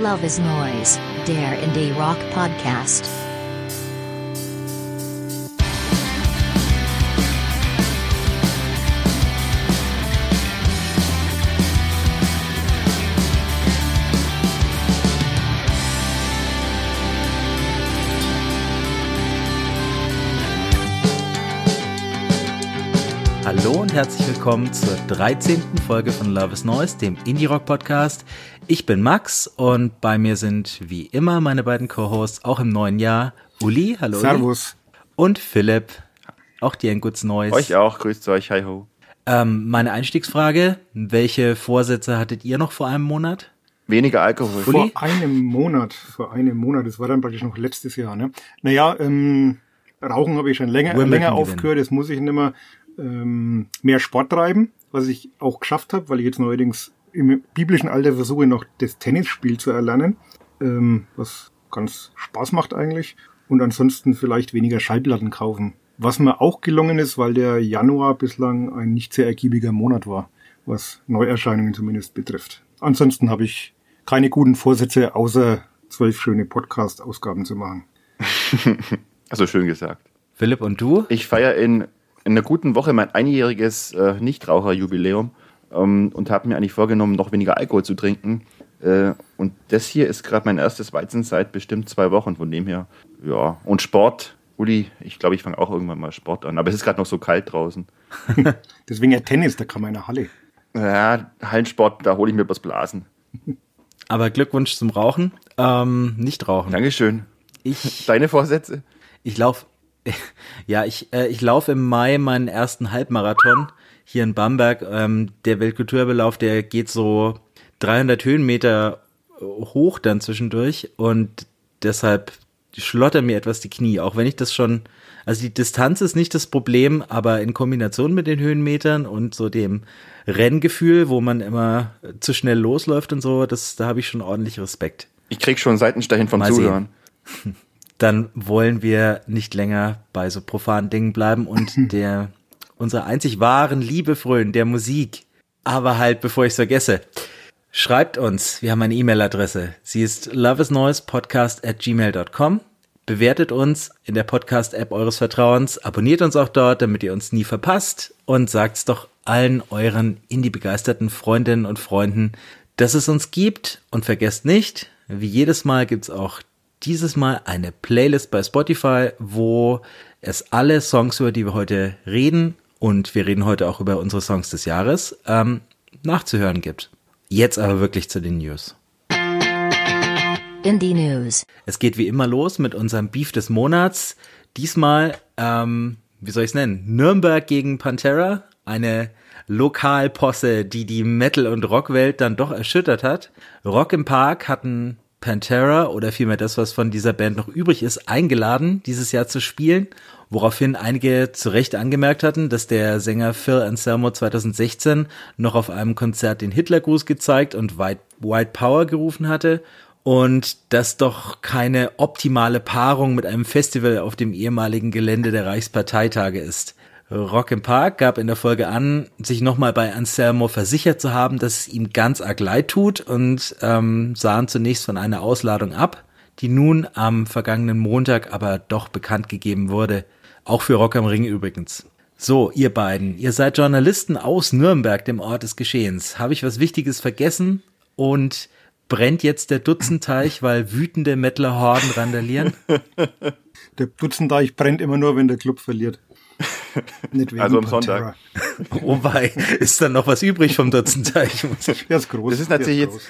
Love is Noise, der Indie Rock Podcast. Hallo und herzlich willkommen zur 13. Folge von Love is Noise, dem Indie Rock Podcast. Ich bin Max und bei mir sind wie immer meine beiden Co-Hosts, auch im neuen Jahr, Uli, hallo. Servus. Uli. Und Philipp, auch dir ein gutes Neues. Euch auch, grüßt euch, hi ho. Ähm, meine Einstiegsfrage, welche Vorsätze hattet ihr noch vor einem Monat? Weniger Alkohol. Vor einem Monat, vor einem Monat, das war dann praktisch noch letztes Jahr, ne? Naja, ähm, Rauchen habe ich schon länger, länger aufgehört, das muss ich nicht mehr ähm, mehr Sport treiben, was ich auch geschafft habe, weil ich jetzt neuerdings im biblischen Alter versuche, noch das Tennisspiel zu erlernen, ähm, was ganz Spaß macht eigentlich. Und ansonsten vielleicht weniger Schallplatten kaufen. Was mir auch gelungen ist, weil der Januar bislang ein nicht sehr ergiebiger Monat war, was Neuerscheinungen zumindest betrifft. Ansonsten habe ich keine guten Vorsätze, außer zwölf schöne Podcast-Ausgaben zu machen. also schön gesagt. Philipp und du? Ich feiere in, in einer guten Woche mein einjähriges äh, Nichtraucherjubiläum ähm, und habe mir eigentlich vorgenommen, noch weniger Alkohol zu trinken. Äh, und das hier ist gerade mein erstes Weizen seit bestimmt zwei Wochen, von dem her, ja. Und Sport, Uli, ich glaube, ich fange auch irgendwann mal Sport an, aber es ist gerade noch so kalt draußen. Deswegen ja Tennis, da kann man in der Halle. Ja, Hallensport, da hole ich mir was Blasen. Aber Glückwunsch zum Rauchen. Ähm, nicht rauchen. Dankeschön. Ich, Deine Vorsätze? Ich laufe, ja, ich, äh, ich laufe im Mai meinen ersten Halbmarathon hier in Bamberg. Ähm, der Weltkulturbelauf, der geht so 300 Höhenmeter hoch dann zwischendurch und deshalb schlottern mir etwas die Knie, auch wenn ich das schon, also die Distanz ist nicht das Problem, aber in Kombination mit den Höhenmetern und so dem Renngefühl, wo man immer zu schnell losläuft und so, das, da habe ich schon ordentlich Respekt. Ich krieg schon Seitenstechen vom Mal Zuhören. Dann wollen wir nicht länger bei so profanen Dingen bleiben und der unserer einzig wahren Liebe frönen, der Musik. Aber halt, bevor ich es vergesse, schreibt uns, wir haben eine E-Mail-Adresse. Sie ist loveisnoisepodcast at gmail.com. Bewertet uns in der Podcast-App eures Vertrauens, abonniert uns auch dort, damit ihr uns nie verpasst und sagt's doch allen euren Indie-begeisterten Freundinnen und Freunden, dass es uns gibt und vergesst nicht, wie jedes Mal gibt's auch dieses Mal eine Playlist bei Spotify, wo es alle Songs, über die wir heute reden, und wir reden heute auch über unsere Songs des Jahres, ähm, nachzuhören gibt. Jetzt aber wirklich zu den News. Indie News. Es geht wie immer los mit unserem Beef des Monats. Diesmal, ähm, wie soll ich es nennen? Nürnberg gegen Pantera, eine Lokalposse, die die Metal- und Rockwelt dann doch erschüttert hat. Rock im Park hatten Pantera oder vielmehr das, was von dieser Band noch übrig ist, eingeladen, dieses Jahr zu spielen, woraufhin einige zu Recht angemerkt hatten, dass der Sänger Phil Anselmo 2016 noch auf einem Konzert den Hitlergruß gezeigt und White, White Power gerufen hatte und das doch keine optimale Paarung mit einem Festival auf dem ehemaligen Gelände der Reichsparteitage ist. Rock im Park gab in der Folge an, sich nochmal bei Anselmo versichert zu haben, dass es ihm ganz arg leid tut und ähm, sahen zunächst von einer Ausladung ab, die nun am vergangenen Montag aber doch bekannt gegeben wurde. Auch für Rock am Ring übrigens. So, ihr beiden, ihr seid Journalisten aus Nürnberg, dem Ort des Geschehens. Habe ich was Wichtiges vergessen? Und brennt jetzt der Dutzenteich, weil wütende Mettlerhorden randalieren? Der Dutzenteich brennt immer nur, wenn der Club verliert. Nicht wegen also am Sonntag. Oh wei, ist dann noch was übrig vom Dutzenteich? Der ist groß. Das ist natürlich jetzt,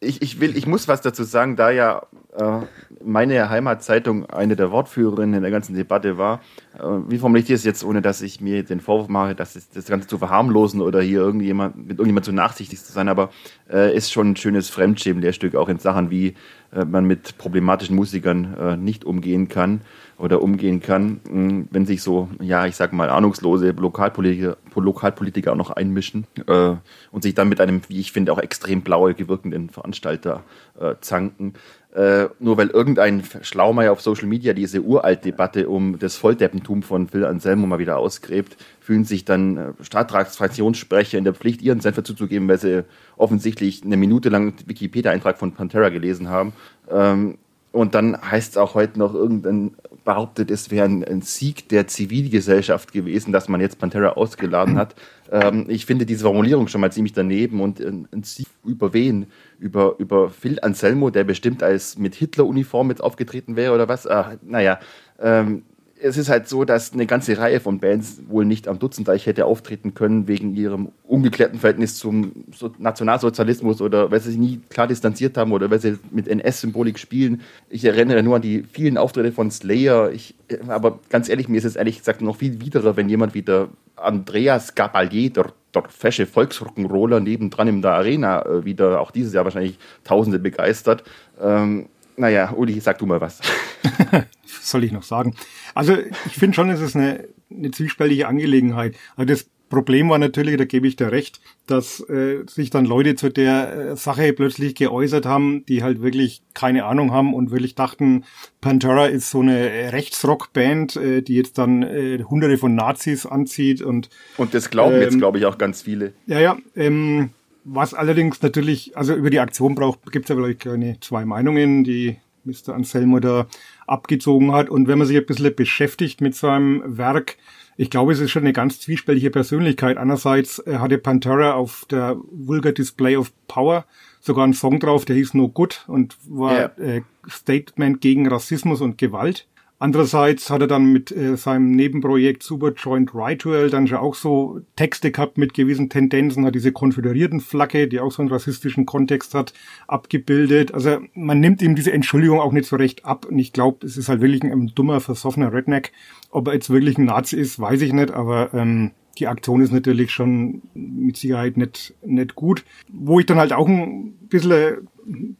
ich, ich will, ich muss was dazu sagen, da ja äh, meine Heimatzeitung eine der Wortführerinnen in der ganzen Debatte war. Äh, wie formuliere ich das jetzt, ohne dass ich mir den Vorwurf mache, dass das, Ganze zu verharmlosen oder hier irgendjemand, mit irgendjemand zu nachsichtig zu sein, aber äh, ist schon ein schönes Fremdschämen-Lehrstück, auch in Sachen, wie äh, man mit problematischen Musikern äh, nicht umgehen kann oder umgehen kann, mh, wenn sich so, ja, ich sag mal, ahnungslose Lokalpolitiker, Lokalpolitiker auch noch einmischen äh, und sich dann mit einem, wie ich finde, auch extrem blau gewirkenden Veranstalter äh, zanken. Äh, nur weil irgendein Schlaumeier auf Social Media diese Uralt-Debatte um das Volldeppentum von Phil Anselmo mal wieder ausgräbt, fühlen sich dann äh, Stadtratsfraktionssprecher in der Pflicht, ihren Senf zuzugeben, weil sie offensichtlich eine Minute lang Wikipedia-Eintrag von Pantera gelesen haben. Ähm, und dann heißt es auch heute noch, irgendein behauptet, es wäre ein, ein, Sieg der Zivilgesellschaft gewesen, dass man jetzt Pantera ausgeladen hat. Ähm, ich finde diese Formulierung schon mal ziemlich daneben und ein, ein Sieg über wen? Über, über Phil Anselmo, der bestimmt als mit Hitler-Uniform jetzt aufgetreten wäre oder was? Ah, naja, ähm, es ist halt so, dass eine ganze Reihe von Bands wohl nicht am Dutzendeich hätte auftreten können wegen ihrem ungeklärten Verhältnis zum Nationalsozialismus oder weil sie sich nie klar distanziert haben oder weil sie mit NS-Symbolik spielen. Ich erinnere nur an die vielen Auftritte von Slayer. Ich, aber ganz ehrlich, mir ist es ehrlich gesagt noch viel widerer, wenn jemand wie der Andreas Gabalier, der, der fesche Volksrock'n'Roller nebendran in der Arena, äh, wieder auch dieses Jahr wahrscheinlich Tausende begeistert. Ähm, naja, Uli, sag du mal was. was soll ich noch sagen? Also ich finde schon, es ist eine, eine zwiespältige Angelegenheit. Also das Problem war natürlich, da gebe ich dir recht, dass äh, sich dann Leute zu der äh, Sache plötzlich geäußert haben, die halt wirklich keine Ahnung haben und wirklich dachten, Pantera ist so eine Rechtsrockband, äh, die jetzt dann äh, hunderte von Nazis anzieht und und das glauben ähm, jetzt glaube ich auch ganz viele. Ja, ja. Ähm, was allerdings natürlich, also über die Aktion braucht, gibt es ja vielleicht keine zwei Meinungen, die Mr. Anselmo da abgezogen hat. Und wenn man sich ein bisschen beschäftigt mit seinem Werk, ich glaube, es ist schon eine ganz zwiespältige Persönlichkeit. Einerseits hatte Pantera auf der Vulgar Display of Power sogar einen Song drauf, der hieß No Good und war yeah. äh, Statement gegen Rassismus und Gewalt. Andererseits hat er dann mit äh, seinem Nebenprojekt Super Joint Ritual dann schon auch so Texte gehabt mit gewissen Tendenzen, hat diese konföderierten Flagge, die auch so einen rassistischen Kontext hat, abgebildet. Also man nimmt ihm diese Entschuldigung auch nicht so recht ab und ich glaube, es ist halt wirklich ein, ein, dummer, versoffener Redneck. Ob er jetzt wirklich ein Nazi ist, weiß ich nicht, aber ähm, die Aktion ist natürlich schon mit Sicherheit nicht, nicht gut. Wo ich dann halt auch ein bisschen äh,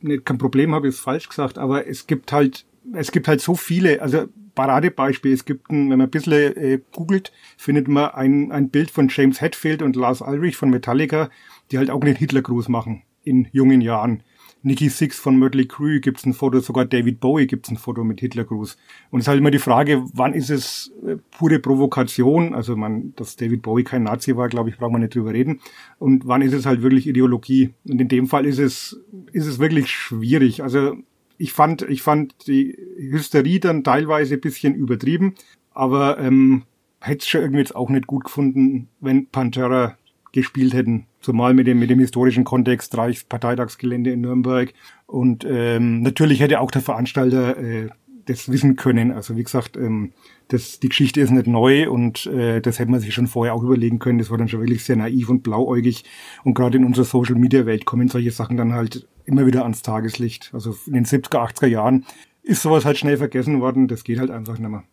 nicht kein Problem habe, ist falsch gesagt, aber es gibt halt es gibt halt so viele, also Paradebeispiel, es gibt, ein, wenn man ein bisschen äh, googelt, findet man ein, ein Bild von James Hetfield und Lars Ulrich von Metallica, die halt auch einen Hitlergruß machen in jungen Jahren. Nicky Six von Mötley Crüe gibt's ein Foto, sogar David Bowie gibt's ein Foto mit Hitlergruß. Und es ist halt immer die Frage, wann ist es äh, pure Provokation? Also man, dass David Bowie kein Nazi war, glaube ich, braucht man nicht drüber reden. Und wann ist es halt wirklich Ideologie? Und in dem Fall ist es, ist es wirklich schwierig. Also ich fand, ich fand die Hysterie dann teilweise ein bisschen übertrieben, aber ähm, hätte es schon irgendwie jetzt auch nicht gut gefunden, wenn Pantera gespielt hätten. Zumal mit dem, mit dem historischen Kontext Reichsparteitagsgelände in Nürnberg. Und ähm, natürlich hätte auch der Veranstalter äh, das wissen können. Also wie gesagt, ähm, das, die Geschichte ist nicht neu und äh, das hätte man sich schon vorher auch überlegen können. Das war dann schon wirklich sehr naiv und blauäugig. Und gerade in unserer Social-Media-Welt kommen solche Sachen dann halt immer wieder ans Tageslicht. Also in den 70er, 80er Jahren ist sowas halt schnell vergessen worden. Das geht halt einfach nicht mehr.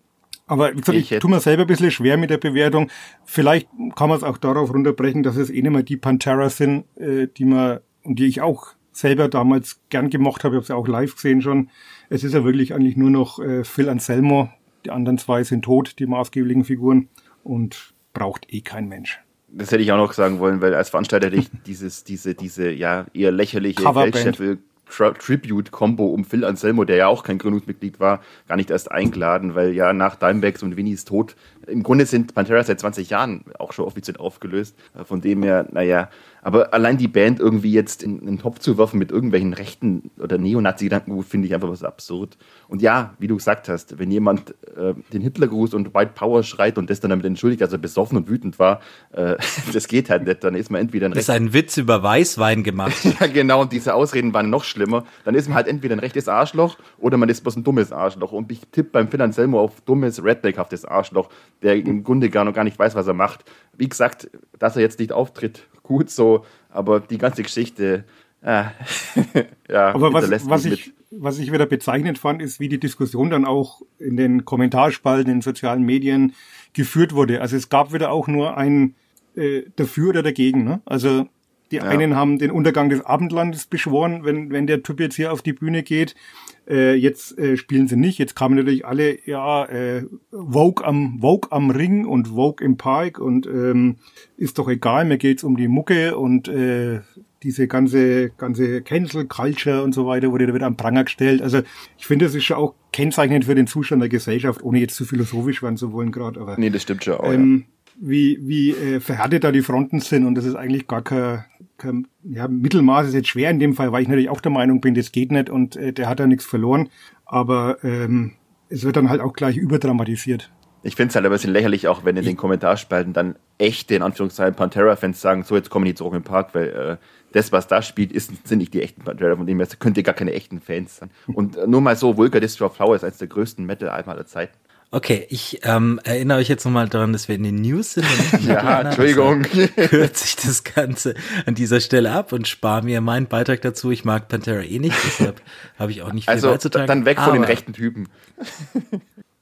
Aber wie gesagt, ich, ich tue mir selber ein bisschen schwer mit der Bewertung. Vielleicht kann man es auch darauf runterbrechen, dass es eh nicht mehr die Pantera sind, äh, die man und die ich auch selber damals gern gemocht habe. Ich habe sie auch live gesehen schon. Es ist ja wirklich eigentlich nur noch äh, Phil Anselmo. Die anderen zwei sind tot, die maßgeblichen Figuren. Und braucht eh kein Mensch. Das hätte ich auch noch sagen wollen, weil als Veranstalter hätte ich dieses, diese, diese, ja, eher lächerliche Geldscheffel Tribute-Combo um Phil Anselmo, der ja auch kein Gründungsmitglied war, gar nicht erst eingeladen, weil ja nach Dimebacks und Winnies Tod im Grunde sind Pantera seit 20 Jahren auch schon offiziell aufgelöst. Von dem her, naja, aber allein die Band irgendwie jetzt in, in den Topf zu werfen mit irgendwelchen rechten oder Neonazi-Gedanken, finde ich einfach was absurd. Und ja, wie du gesagt hast, wenn jemand äh, den Hitlergruß und White Power schreit und das dann damit entschuldigt, dass er besoffen und wütend war, äh, das geht halt nicht. Dann ist man entweder ein Das ist ein Witz über Weißwein gemacht. ja, genau, und diese Ausreden waren noch schlimmer. Dann ist man halt entweder ein rechtes Arschloch oder man ist bloß ein dummes Arschloch. Und ich tippe beim Phil Anselmo auf dummes, redneckhaftes Arschloch, der im Grunde gar noch gar nicht weiß, was er macht. Wie gesagt, dass er jetzt nicht auftritt, gut so, aber die ganze Geschichte, äh, ja, aber was, was ich, was ich wieder bezeichnend fand, ist, wie die Diskussion dann auch in den Kommentarspalten, in den sozialen Medien geführt wurde. Also es gab wieder auch nur ein äh, dafür oder dagegen. Ne? Also die ja. einen haben den Untergang des Abendlandes beschworen, wenn, wenn der Typ jetzt hier auf die Bühne geht. Äh, jetzt äh, spielen sie nicht. Jetzt kamen natürlich alle, ja, äh, Vogue am Vogue am Ring und Vogue im Park und ähm, ist doch egal, mir geht's um die Mucke und äh, diese ganze, ganze Cancel Culture und so weiter wurde da wieder am Pranger gestellt. Also ich finde, das ist schon auch kennzeichnend für den Zustand der Gesellschaft, ohne jetzt zu philosophisch werden zu wollen gerade. Aber nee, das stimmt schon auch. Ähm, ja. Wie, wie äh, verhärtet da die Fronten sind und das ist eigentlich gar kein, kein ja, Mittelmaß ist jetzt schwer in dem Fall, weil ich natürlich auch der Meinung bin, das geht nicht und äh, der hat da nichts verloren. Aber ähm, es wird dann halt auch gleich überdramatisiert. Ich finde es halt ein bisschen lächerlich, auch wenn in den Kommentarspalten dann echte, in Anführungszeichen, Pantera-Fans sagen, so, jetzt kommen die zurück im Park, weil äh, das, was da spielt, ist, sind nicht die echten Pantera, von dem her könnt ihr gar keine echten Fans sein. Und äh, nur mal so, Vulgar Destroy Flower ist eines der größten Metal-Alben aller Zeiten. Okay, ich ähm, erinnere euch jetzt nochmal daran, dass wir in den News sind. ja, Entschuldigung. Hört sich das Ganze an dieser Stelle ab und spare mir meinen Beitrag dazu. Ich mag Pantera eh nicht, deshalb habe ich auch nicht viel also, beizutragen. dann weg von den rechten Typen.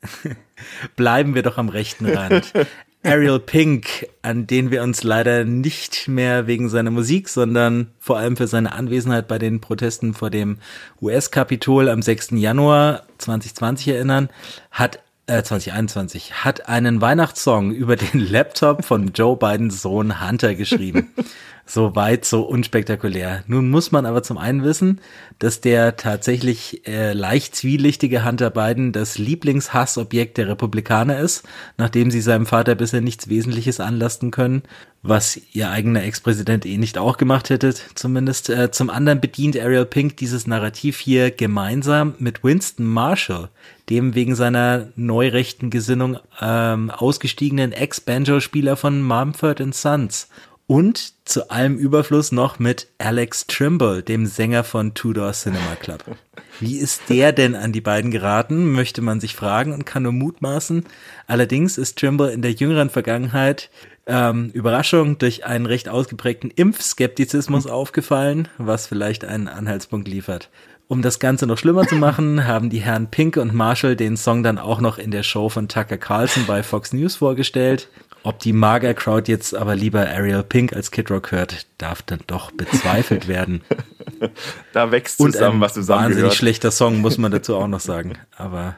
Bleiben wir doch am rechten Rand. Ariel Pink, an den wir uns leider nicht mehr wegen seiner Musik, sondern vor allem für seine Anwesenheit bei den Protesten vor dem US-Kapitol am 6. Januar 2020 erinnern, hat äh, 2021 hat einen Weihnachtssong über den Laptop von Joe Bidens Sohn Hunter geschrieben. so weit, so unspektakulär. Nun muss man aber zum einen wissen, dass der tatsächlich äh, leicht zwielichtige Hunter Biden das Lieblingshassobjekt der Republikaner ist, nachdem sie seinem Vater bisher nichts Wesentliches anlasten können, was ihr eigener Ex-Präsident eh nicht auch gemacht hätte, zumindest. Äh, zum anderen bedient Ariel Pink dieses Narrativ hier gemeinsam mit Winston Marshall, dem wegen seiner neurechten Gesinnung ähm, ausgestiegenen Ex-Banjo-Spieler von Mumford Sons und zu allem Überfluss noch mit Alex Trimble, dem Sänger von Tudor Cinema Club. Wie ist der denn an die beiden geraten, möchte man sich fragen und kann nur mutmaßen. Allerdings ist Trimble in der jüngeren Vergangenheit ähm, Überraschung durch einen recht ausgeprägten Impfskeptizismus aufgefallen, was vielleicht einen Anhaltspunkt liefert. Um das Ganze noch schlimmer zu machen, haben die Herren Pink und Marshall den Song dann auch noch in der Show von Tucker Carlson bei Fox News vorgestellt. Ob die Mager-Crowd jetzt aber lieber Ariel Pink als Kid Rock hört, darf dann doch bezweifelt werden. da wächst zusammen, Und was zusammen Wahnsinnig gehört. schlechter Song, muss man dazu auch noch sagen. Aber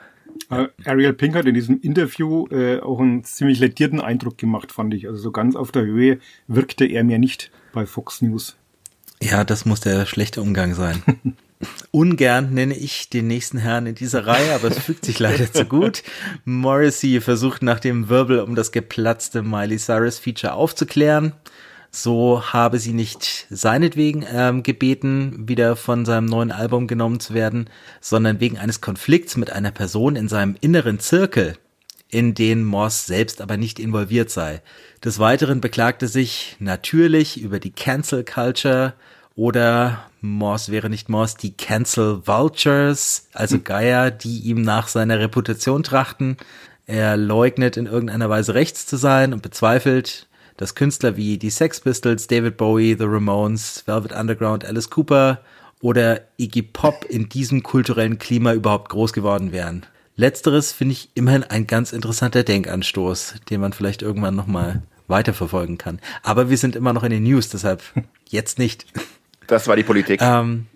Ariel Pink hat in diesem Interview äh, auch einen ziemlich lettierten Eindruck gemacht, fand ich. Also so ganz auf der Höhe wirkte er mir nicht bei Fox News. Ja, das muss der schlechte Umgang sein. Ungern nenne ich den nächsten Herrn in dieser Reihe, aber es fügt sich leider zu gut. Morrissey versucht nach dem Wirbel um das geplatzte Miley Cyrus Feature aufzuklären. So habe sie nicht seinetwegen ähm, gebeten, wieder von seinem neuen Album genommen zu werden, sondern wegen eines Konflikts mit einer Person in seinem inneren Zirkel, in den Moss selbst aber nicht involviert sei. Des Weiteren beklagte sich natürlich über die Cancel Culture, oder Moss wäre nicht Moss, die Cancel Vultures, also hm. Geier, die ihm nach seiner Reputation trachten. Er leugnet in irgendeiner Weise rechts zu sein und bezweifelt, dass Künstler wie die Sex Pistols, David Bowie, The Ramones, Velvet Underground, Alice Cooper oder Iggy Pop in diesem kulturellen Klima überhaupt groß geworden wären. Letzteres finde ich immerhin ein ganz interessanter Denkanstoß, den man vielleicht irgendwann nochmal weiterverfolgen kann. Aber wir sind immer noch in den News, deshalb jetzt nicht. Das war die Politik. Ähm,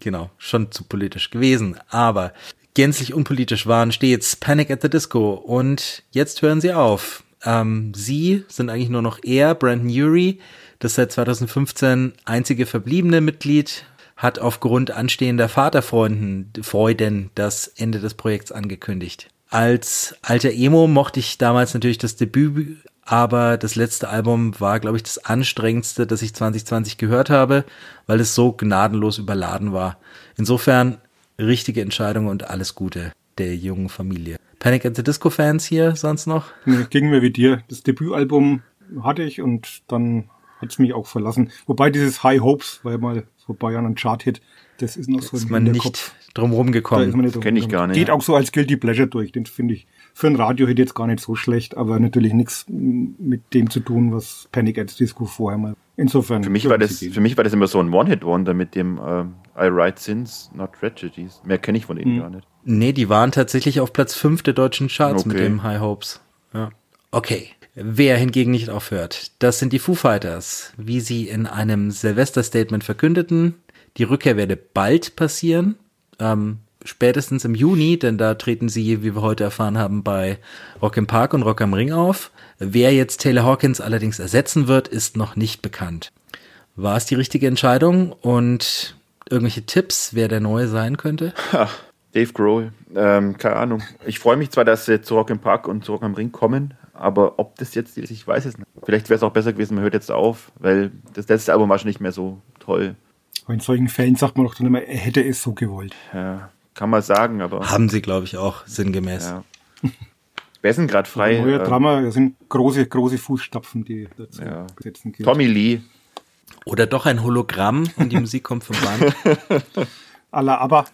genau, schon zu politisch gewesen. Aber gänzlich unpolitisch waren stets Panic at the Disco. Und jetzt hören sie auf. Ähm, sie sind eigentlich nur noch er, Brandon Urie, das seit 2015 einzige verbliebene Mitglied, hat aufgrund anstehender Vaterfreunden Freuden das Ende des Projekts angekündigt. Als alter Emo mochte ich damals natürlich das Debüt aber das letzte Album war, glaube ich, das anstrengendste, das ich 2020 gehört habe, weil es so gnadenlos überladen war. Insofern richtige Entscheidung und alles Gute der jungen Familie. Panic at the Disco Fans hier sonst noch? Nee, ging mir wie dir. Das Debütalbum hatte ich und dann hat es mich auch verlassen. Wobei dieses High Hopes war ja mal vor Jahren ein Chart-Hit. Das ist noch so ist man nicht drumherum gekommen. Kenne ich gar nicht. Geht auch so als Guilty Pleasure durch. Den finde ich für ein Radio hätte jetzt gar nicht so schlecht, aber natürlich nichts mit dem zu tun, was Panic at Disco vorher mal. Insofern. Für mich war das, für mich war das immer so ein One-Hit-Wonder mit dem äh, I Write Sins, Not Tragedies. Mehr kenne ich von ihnen hm. gar nicht. Nee, die waren tatsächlich auf Platz 5 der deutschen Charts okay. mit dem High Hopes. Ja. Okay. Wer hingegen nicht aufhört, das sind die Foo Fighters. Wie sie in einem Silvester-Statement verkündeten, die Rückkehr werde bald passieren. Ähm, spätestens im Juni, denn da treten sie, wie wir heute erfahren haben, bei Rock im Park und Rock am Ring auf. Wer jetzt Taylor Hawkins allerdings ersetzen wird, ist noch nicht bekannt. War es die richtige Entscheidung und irgendwelche Tipps, wer der Neue sein könnte? Ha, Dave Grohl, ähm, keine Ahnung. Ich freue mich zwar, dass sie zu Rock im Park und zu Rock am Ring kommen, aber ob das jetzt ist, ich weiß es nicht. Vielleicht wäre es auch besser gewesen, man hört jetzt auf, weil das letzte Album war schon nicht mehr so toll. In solchen Fällen sagt man doch dann immer, er hätte es so gewollt. Ja, kann man sagen, aber. Haben sie, glaube ich, auch sinngemäß. Ja. Wer sind gerade frei? Neue äh, Drama, das sind große, große Fußstapfen, die dazu ja. Tommy Lee. Oder doch ein Hologramm und die Musik kommt vom Band. Alla aber.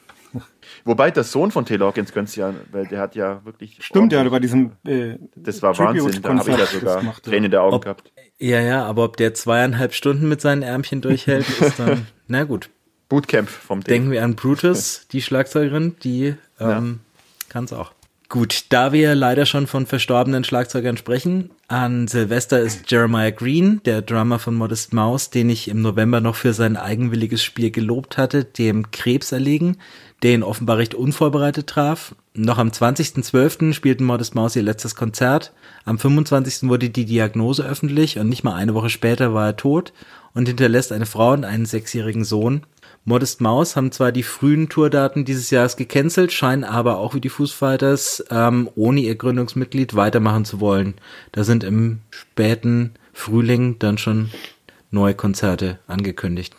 Wobei der Sohn von Taylor Hawkins könnte ja, weil der hat ja wirklich. Stimmt, ja, bei diesem. Äh, das war Wahnsinn, da habe ich ja sogar Tränen in der Augen ob, gehabt. Ja, ja, aber ob der zweieinhalb Stunden mit seinen Ärmchen durchhält, ist dann. na gut. Bootcamp vom Ding. Denken wir an Brutus, die Schlagzeugerin, die ähm, ja. kann es auch. Gut, da wir leider schon von verstorbenen Schlagzeugern sprechen, an Silvester ist Jeremiah Green, der Drummer von Modest Mouse, den ich im November noch für sein eigenwilliges Spiel gelobt hatte, dem Krebs erlegen, der ihn offenbar recht unvorbereitet traf. Noch am 20.12. spielten Modest Mouse ihr letztes Konzert. Am 25. wurde die Diagnose öffentlich und nicht mal eine Woche später war er tot und hinterlässt eine Frau und einen sechsjährigen Sohn. Modest Mouse haben zwar die frühen Tourdaten dieses Jahres gecancelt, scheinen aber auch wie die Foo Fighters ähm, ohne ihr Gründungsmitglied weitermachen zu wollen. Da sind im späten Frühling dann schon neue Konzerte angekündigt.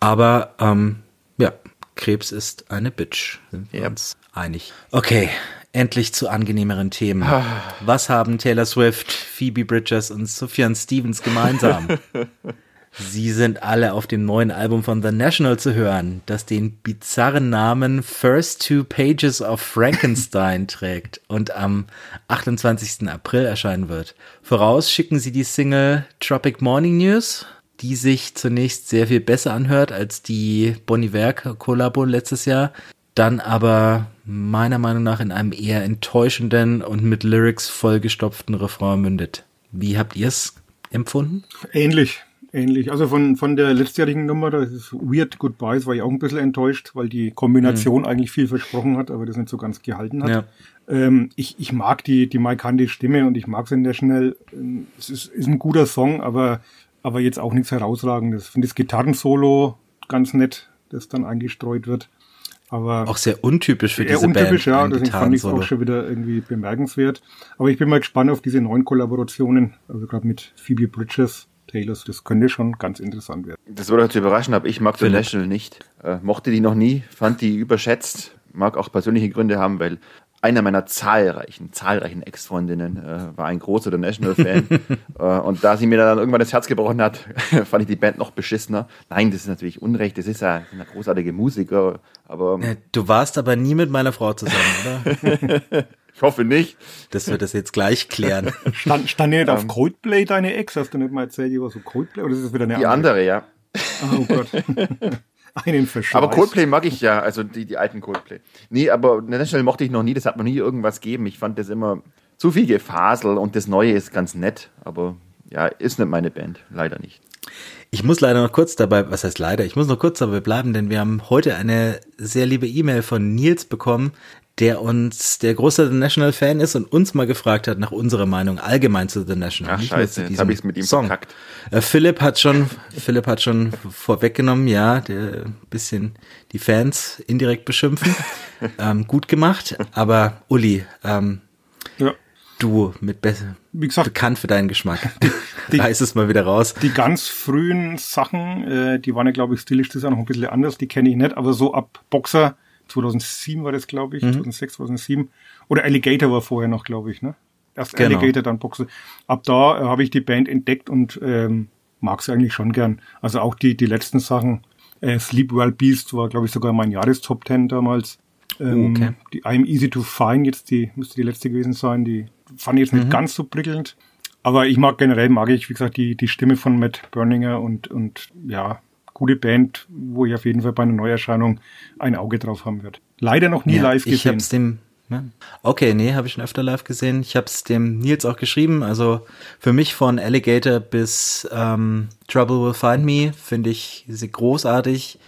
Aber ähm, ja, Krebs ist eine Bitch. Sind wir yep. uns einig. Okay, endlich zu angenehmeren Themen. Ah. Was haben Taylor Swift, Phoebe Bridgers und Sufjan Stevens gemeinsam? Sie sind alle auf dem neuen Album von The National zu hören, das den bizarren Namen First Two Pages of Frankenstein trägt und am 28. April erscheinen wird. Voraus schicken sie die Single Tropic Morning News, die sich zunächst sehr viel besser anhört als die Bonnie Werk Kollabo letztes Jahr, dann aber meiner Meinung nach in einem eher enttäuschenden und mit Lyrics vollgestopften Refrain mündet. Wie habt ihr es empfunden? Ähnlich ähnlich. Also von, von der letztjährigen Nummer, das ist Weird Goodbyes, war ich auch ein bisschen enttäuscht, weil die Kombination mhm. eigentlich viel versprochen hat, aber das nicht so ganz gehalten hat. Ja. Ähm, ich, ich mag die, die Mike Handy Stimme und ich mag sie National. Ähm, es ist, ist ein guter Song, aber, aber jetzt auch nichts herausragendes. Ich finde das Gitarrensolo ganz nett, das dann eingestreut wird. Aber auch sehr untypisch für diese untypisch, Band. ja, deswegen fand ich es auch schon wieder irgendwie bemerkenswert. Aber ich bin mal gespannt auf diese neuen Kollaborationen, also gerade mit Phoebe Bridges Taylors, das könnte schon ganz interessant werden. Das würde euch überraschen, aber ich mag The National nicht. Äh, mochte die noch nie, fand die überschätzt, mag auch persönliche Gründe haben, weil einer meiner zahlreichen, zahlreichen Ex-Freundinnen äh, war ein großer The National-Fan. äh, und da sie mir dann irgendwann das Herz gebrochen hat, fand ich die Band noch beschissener. Nein, das ist natürlich Unrecht, das ist ja eine großartige Musiker, aber. Du warst aber nie mit meiner Frau zusammen, oder? Ich hoffe nicht. Dass wir das jetzt gleich klären. Stand, stand nicht auf ähm. Coldplay deine Ex? Hast du nicht mal erzählt, über so Coldplay? Oder ist es wieder eine die andere? Die andere, ja. Oh Gott. Einen Verschleiß. Aber Coldplay mag ich ja, also die, die alten Coldplay. Nee, aber National mochte ich noch nie, das hat mir nie irgendwas gegeben. Ich fand das immer zu viel Gefasel und das Neue ist ganz nett, aber ja, ist nicht meine Band, leider nicht. Ich muss leider noch kurz dabei, was heißt leider, ich muss noch kurz dabei bleiben, denn wir haben heute eine sehr liebe E-Mail von Nils bekommen, der uns, der große The National Fan ist und uns mal gefragt hat nach unserer Meinung allgemein zu The National. Ach scheiße, jetzt habe ich mit ihm Song. verkackt. Äh, Philipp hat schon, Philipp hat schon vorweggenommen, ja, der bisschen die Fans indirekt beschimpfen. ähm, gut gemacht, aber Uli, ähm, ja. du mit besser, wie gesagt, bekannt für deinen Geschmack. Die, Reiß es mal wieder raus. Die ganz frühen Sachen, äh, die waren ja, glaube ich, stilistisch auch noch ein bisschen anders, die kenne ich nicht, aber so ab Boxer 2007 war das, glaube ich, mhm. 2006, 2007. Oder Alligator war vorher noch, glaube ich, ne? Erst genau. Alligator, dann Boxe. Ab da äh, habe ich die Band entdeckt und ähm, mag sie eigentlich schon gern. Also auch die, die letzten Sachen. Äh, Sleep Well Beast war, glaube ich, sogar mein Jahrestop 10 damals. Ähm, okay. Die I'm Easy to Find, jetzt die, müsste die letzte gewesen sein, die fand ich jetzt nicht mhm. ganz so prickelnd. Aber ich mag generell, mag ich, wie gesagt, die, die Stimme von Matt Berninger und, und ja, gute Band, wo ich auf jeden Fall bei einer Neuerscheinung ein Auge drauf haben werde. Leider noch nie ja, live gesehen. Ich hab's dem ne? Okay, nee, habe ich schon öfter live gesehen. Ich habe es dem Nils auch geschrieben. Also für mich von Alligator bis ähm, Trouble Will Find Me finde ich sie großartig.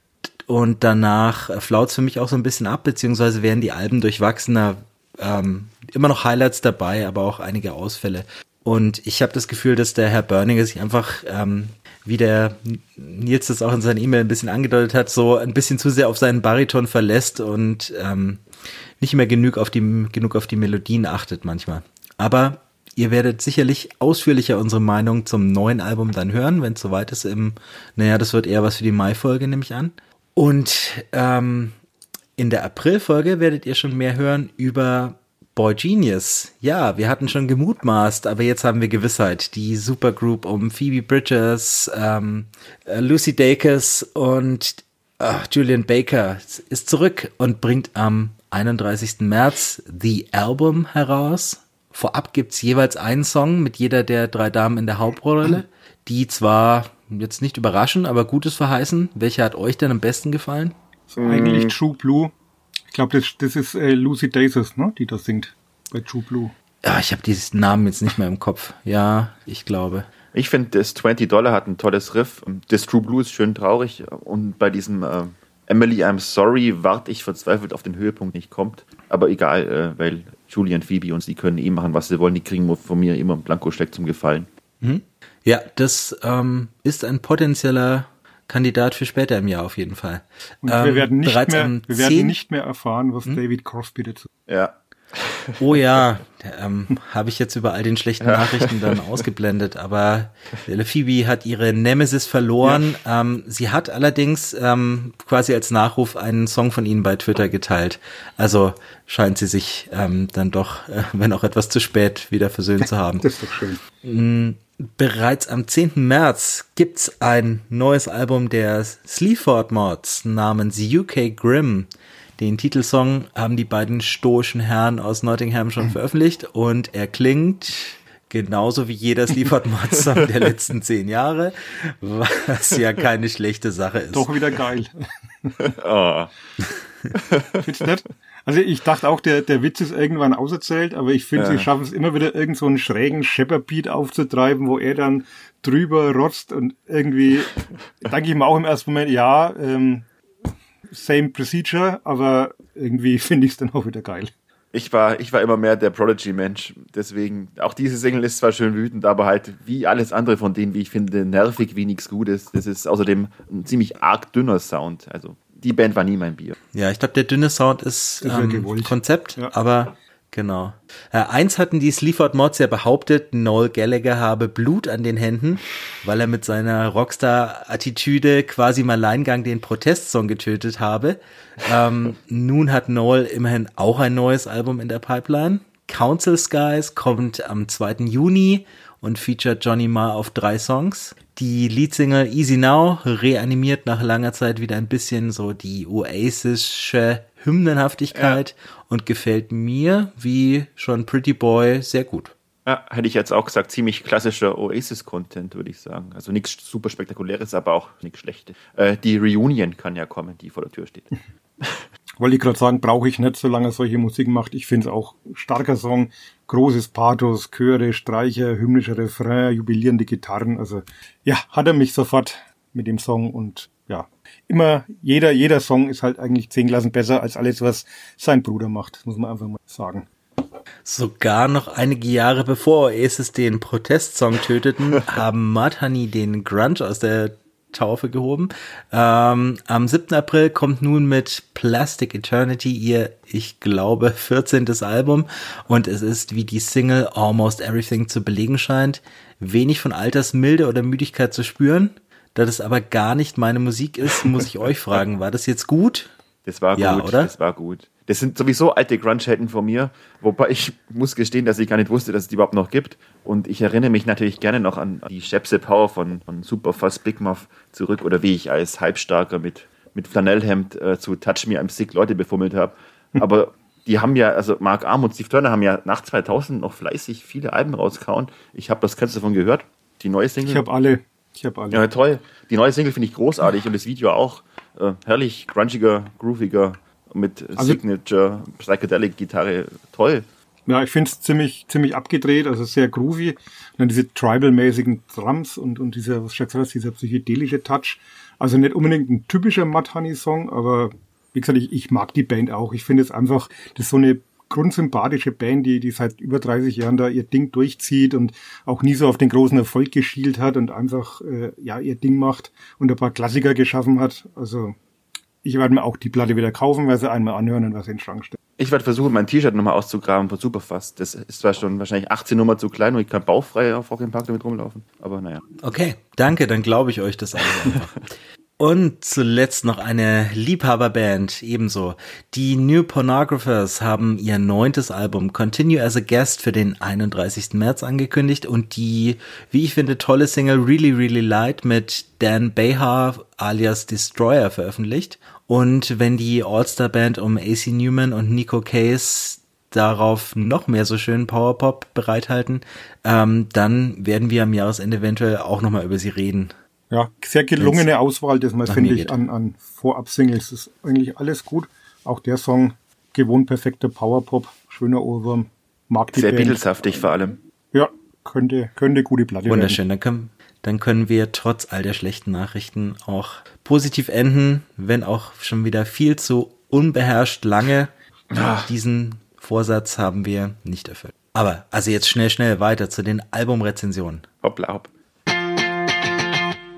Und danach äh, flaut für mich auch so ein bisschen ab, beziehungsweise werden die Alben durchwachsener. Ähm, immer noch Highlights dabei, aber auch einige Ausfälle. Und ich habe das Gefühl, dass der Herr Berninger sich einfach ähm, wie der Nils das auch in seiner E-Mail ein bisschen angedeutet hat, so ein bisschen zu sehr auf seinen Bariton verlässt und ähm, nicht mehr genug auf die genug auf die Melodien achtet manchmal. Aber ihr werdet sicherlich ausführlicher unsere Meinung zum neuen Album dann hören, wenn es soweit ist im, naja, das wird eher was für die Mai-Folge, nehme ich an. Und ähm, in der April-Folge werdet ihr schon mehr hören über Boy Genius. Ja, wir hatten schon gemutmaßt, aber jetzt haben wir Gewissheit. Die Supergroup um Phoebe Bridges, ähm, äh, Lucy Dacus und ach, Julian Baker ist zurück und bringt am 31. März The Album heraus. Vorab gibt's jeweils einen Song mit jeder der drei Damen in der Hauptrolle, die zwar jetzt nicht überraschen, aber Gutes verheißen. Welcher hat euch denn am besten gefallen? So eigentlich mm. True Blue. Ich glaube, das, das ist äh, Lucy Daisies, ne, die das singt bei True Blue. Ja, ich habe diesen Namen jetzt nicht mehr im Kopf. Ja, ich glaube. Ich finde, das 20 Dollar hat ein tolles Riff. Das True Blue ist schön traurig. Und bei diesem äh, Emily, I'm Sorry warte ich verzweifelt auf den Höhepunkt nicht kommt. Aber egal, äh, weil Julian, Phoebe und sie können eh machen, was sie wollen. Die kriegen von mir immer einen Blankoscheck zum Gefallen. Mhm. Ja, das ähm, ist ein potenzieller Kandidat für später im Jahr auf jeden Fall. Und ähm, wir werden nicht mehr, wir werden nicht mehr erfahren, was hm? David Crosby dazu. Ja. Oh ja, ähm, habe ich jetzt über all den schlechten Nachrichten dann ausgeblendet, aber Phoebe hat ihre Nemesis verloren. Ja. Ähm, sie hat allerdings ähm, quasi als Nachruf einen Song von ihnen bei Twitter geteilt. Also scheint sie sich ähm, dann doch, äh, wenn auch etwas zu spät, wieder versöhnt zu haben. Das ist doch schön. Bereits am 10. März gibt's ein neues Album der Sleaford Mods namens UK Grimm. Den Titelsong haben die beiden stoischen Herren aus Nottingham schon veröffentlicht und er klingt genauso wie jeder Sleaford Mods Song der letzten zehn Jahre, was ja keine schlechte Sache ist. Doch wieder geil. oh. Findest du nicht? Also ich dachte auch, der, der Witz ist irgendwann auserzählt, aber ich finde, ja. sie schaffen es immer wieder, irgend so einen schrägen Shepard-Beat aufzutreiben, wo er dann drüber rotzt und irgendwie, denke ich mir auch im ersten Moment, ja, ähm, same procedure, aber irgendwie finde ich es dann auch wieder geil. Ich war, ich war immer mehr der Prodigy-Mensch. Deswegen, auch diese Single ist zwar schön wütend, aber halt wie alles andere von denen, wie ich finde, nervig wie nichts Gutes. Das ist außerdem ein ziemlich arg dünner Sound. Also die Band war nie mein Bier. Ja, ich glaube, der dünne Sound ist, ähm, Konzept, ja. aber genau. Äh, eins hatten die Sleaford Mods ja behauptet, Noel Gallagher habe Blut an den Händen, weil er mit seiner Rockstar-Attitüde quasi im Alleingang den Protestsong getötet habe. Ähm, nun hat Noel immerhin auch ein neues Album in der Pipeline. Council Skies kommt am 2. Juni und featuret Johnny Marr auf drei Songs. Die Leadsingle Easy Now reanimiert nach langer Zeit wieder ein bisschen so die Oasische Hymnenhaftigkeit ja. und gefällt mir, wie schon Pretty Boy, sehr gut. Ja, hätte ich jetzt auch gesagt, ziemlich klassischer Oasis-Content, würde ich sagen. Also nichts super spektakuläres, aber auch nichts Schlechtes. Äh, die Reunion kann ja kommen, die vor der Tür steht. Wollte ich gerade sagen, brauche ich nicht, solange er solche Musik macht. Ich finde es auch starker Song, großes Pathos, Chöre, Streicher, hymnischer Refrain, jubilierende Gitarren. Also ja, hat er mich sofort mit dem Song und ja, immer, jeder, jeder Song ist halt eigentlich zehn Klassen besser als alles, was sein Bruder macht, muss man einfach mal sagen. Sogar noch einige Jahre bevor Oasis den Protestsong töteten, haben Mudhoney den Grunge aus der Taufe gehoben. Ähm, am 7. April kommt nun mit Plastic Eternity ihr, ich glaube, 14. Album und es ist, wie die Single Almost Everything zu belegen scheint, wenig von Altersmilde oder Müdigkeit zu spüren. Da das aber gar nicht meine Musik ist, muss ich euch fragen, war das jetzt gut? Das war ja, gut, oder? Das war gut. Das sind sowieso alte Grunge-Helden von mir, wobei ich muss gestehen, dass ich gar nicht wusste, dass es die überhaupt noch gibt. Und ich erinnere mich natürlich gerne noch an die Shepse Power von, von Superfast Big Muff zurück oder wie ich als Halbstarker mit, mit Flanellhemd äh, zu Touch Me I'm Sick Leute befummelt habe. Aber die haben ja, also Mark Arm und Steve Turner haben ja nach 2000 noch fleißig viele Alben rausgehauen. Ich habe das Ganze davon gehört. Die neue Single. Ich habe alle. Ich habe alle. Ja, toll. Die neue Single finde ich großartig und das Video auch. Äh, herrlich, grungiger, grooviger mit also, Signature Psychedelic Gitarre. Toll. Ja, ich finde es ziemlich, ziemlich abgedreht, also sehr groovy. Und dann diese tribal-mäßigen Drums und, und dieser, was schon gesagt dieser psychedelische Touch. Also nicht unbedingt ein typischer Mud Honey Song, aber wie gesagt, ich, ich mag die Band auch. Ich finde es einfach, das ist so eine grundsympathische Band, die, die seit über 30 Jahren da ihr Ding durchzieht und auch nie so auf den großen Erfolg geschielt hat und einfach äh, ja ihr Ding macht und ein paar Klassiker geschaffen hat. Also ich werde mir auch die Platte wieder kaufen, weil sie einmal anhören und was in den Schrank stellen. Ich werde versuchen, mein T-Shirt nochmal auszugraben von Superfast. Das ist zwar schon wahrscheinlich 18 Nummer zu klein und ich kann bauchfrei auf Rock Park damit rumlaufen, aber naja. Okay, danke, dann glaube ich euch das alles einfach. Und zuletzt noch eine Liebhaberband, ebenso. Die New Pornographers haben ihr neuntes Album Continue as a Guest für den 31. März angekündigt und die, wie ich finde, tolle Single Really Really Light mit Dan Behar alias Destroyer veröffentlicht. Und wenn die All-Star-Band um AC Newman und Nico Case darauf noch mehr so schönen Powerpop bereithalten, ähm, dann werden wir am Jahresende eventuell auch nochmal über sie reden. Ja, sehr gelungene Wenn's Auswahl, das mal finde ich an, an Vorab-Singles. Ist eigentlich alles gut. Auch der Song, gewohnt perfekter Powerpop, schöner Ohrwurm, mag die Sehr Beatleshaftig vor allem. Ja, könnte, könnte gute Platte Wunderschön, werden. dann können, dann können wir trotz all der schlechten Nachrichten auch positiv enden, wenn auch schon wieder viel zu unbeherrscht lange. Ach. Diesen Vorsatz haben wir nicht erfüllt. Aber also jetzt schnell, schnell weiter zu den Albumrezensionen. Hoppla hopp.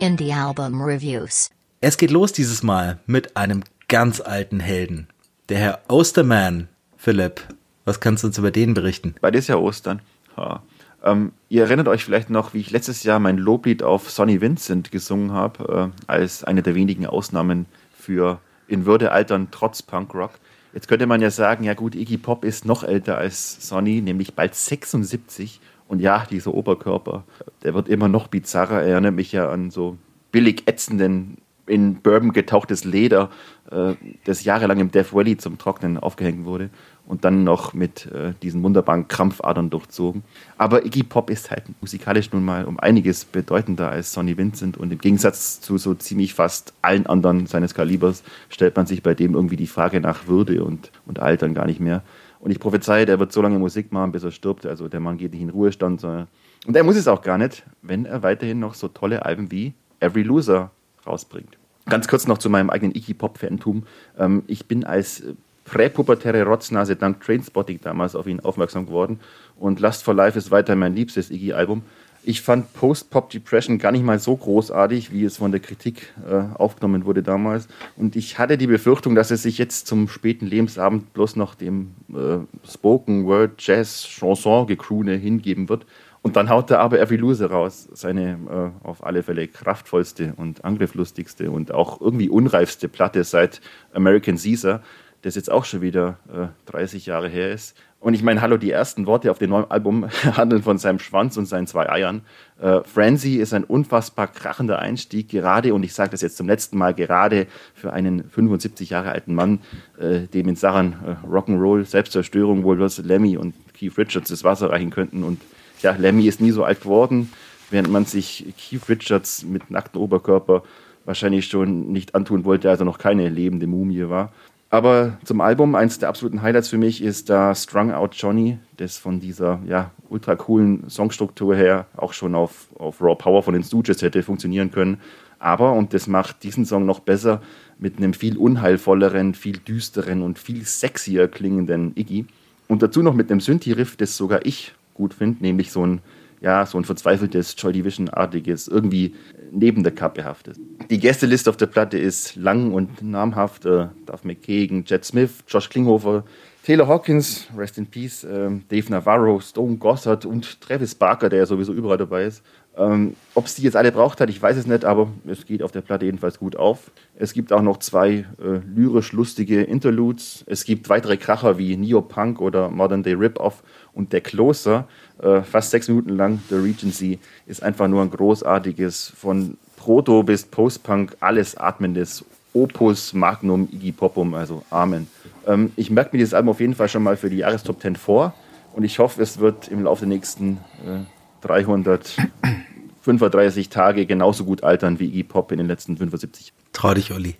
Indie Album Reviews. Es geht los dieses Mal mit einem ganz alten Helden. Der Herr Osterman. Philipp, was kannst du uns über den berichten? Bei dir ist ja Ostern. Ha. Ähm, ihr erinnert euch vielleicht noch, wie ich letztes Jahr mein Loblied auf Sonny Vincent gesungen habe, äh, als eine der wenigen Ausnahmen für in Würde altern trotz Punkrock. Jetzt könnte man ja sagen, ja gut, Iggy Pop ist noch älter als Sonny, nämlich bald 76 und ja, dieser Oberkörper, der wird immer noch bizarrer. Er erinnert mich ja an so billig ätzenden, in Bourbon getauchtes Leder, äh, das jahrelang im Death Valley zum Trocknen aufgehängt wurde und dann noch mit äh, diesen wunderbaren Krampfadern durchzogen. Aber Iggy Pop ist halt musikalisch nun mal um einiges bedeutender als Sonny Vincent und im Gegensatz zu so ziemlich fast allen anderen seines Kalibers stellt man sich bei dem irgendwie die Frage nach Würde und, und Altern gar nicht mehr. Und ich prophezeie, der wird so lange Musik machen, bis er stirbt. Also der Mann geht nicht in Ruhestand. Sondern und er muss es auch gar nicht, wenn er weiterhin noch so tolle Alben wie Every Loser rausbringt. Ganz kurz noch zu meinem eigenen Iggy-Pop-Fantum. Ähm, ich bin als präpubertäre Rotznase dank Trainspotting damals auf ihn aufmerksam geworden. Und Lust for Life ist weiter mein liebstes Iggy-Album. Ich fand Post-Pop Depression gar nicht mal so großartig, wie es von der Kritik äh, aufgenommen wurde damals. Und ich hatte die Befürchtung, dass es sich jetzt zum späten Lebensabend bloß noch dem äh, Spoken Word Jazz Chanson Gekrune hingeben wird. Und dann haut er aber Every Loser raus, seine äh, auf alle Fälle kraftvollste und angrifflustigste und auch irgendwie unreifste Platte seit American Caesar, das jetzt auch schon wieder 30 äh, Jahre her ist. Und ich meine, hallo, die ersten Worte auf dem neuen Album handeln von seinem Schwanz und seinen zwei Eiern. Äh, Frenzy ist ein unfassbar krachender Einstieg, gerade, und ich sage das jetzt zum letzten Mal, gerade für einen 75 Jahre alten Mann, äh, dem in Sachen äh, Rock'n'Roll, Selbstzerstörung wohl was Lemmy und Keith Richards das Wasser reichen könnten. Und ja, Lemmy ist nie so alt geworden, während man sich Keith Richards mit nacktem Oberkörper wahrscheinlich schon nicht antun wollte, als er noch keine lebende Mumie war. Aber zum Album, eins der absoluten Highlights für mich ist da Strung Out Johnny, das von dieser ja, ultra coolen Songstruktur her auch schon auf, auf Raw Power von den Stooges hätte funktionieren können. Aber, und das macht diesen Song noch besser, mit einem viel unheilvolleren, viel düsteren und viel sexier klingenden Iggy. Und dazu noch mit einem Synthi-Riff, das sogar ich gut finde, nämlich so ein ja, so ein verzweifeltes Joy Division-artiges, irgendwie neben der Kappe haftet. Die Gästeliste auf der Platte ist lang und namhaft. Äh, Duff McKagan, Jet Smith, Josh Klinghofer, Taylor Hawkins, Rest in Peace, äh, Dave Navarro, Stone Gossard und Travis Barker, der ja sowieso überall dabei ist. Ähm, Ob es die jetzt alle braucht hat, ich weiß es nicht, aber es geht auf der Platte jedenfalls gut auf. Es gibt auch noch zwei äh, lyrisch lustige Interludes. Es gibt weitere Kracher wie Neopunk oder Modern Day Rip-Off und der Closer, äh, fast sechs Minuten lang, The Regency, ist einfach nur ein großartiges, von Proto bis Post-Punk, alles atmendes Opus Magnum Iggy Popum, also Amen. Ähm, ich merke mir dieses Album auf jeden Fall schon mal für die Jahrestop 10 vor und ich hoffe, es wird im Laufe der nächsten äh, 335 Tage genauso gut altern wie Iggy Pop in den letzten 75. Trau dich, Olli.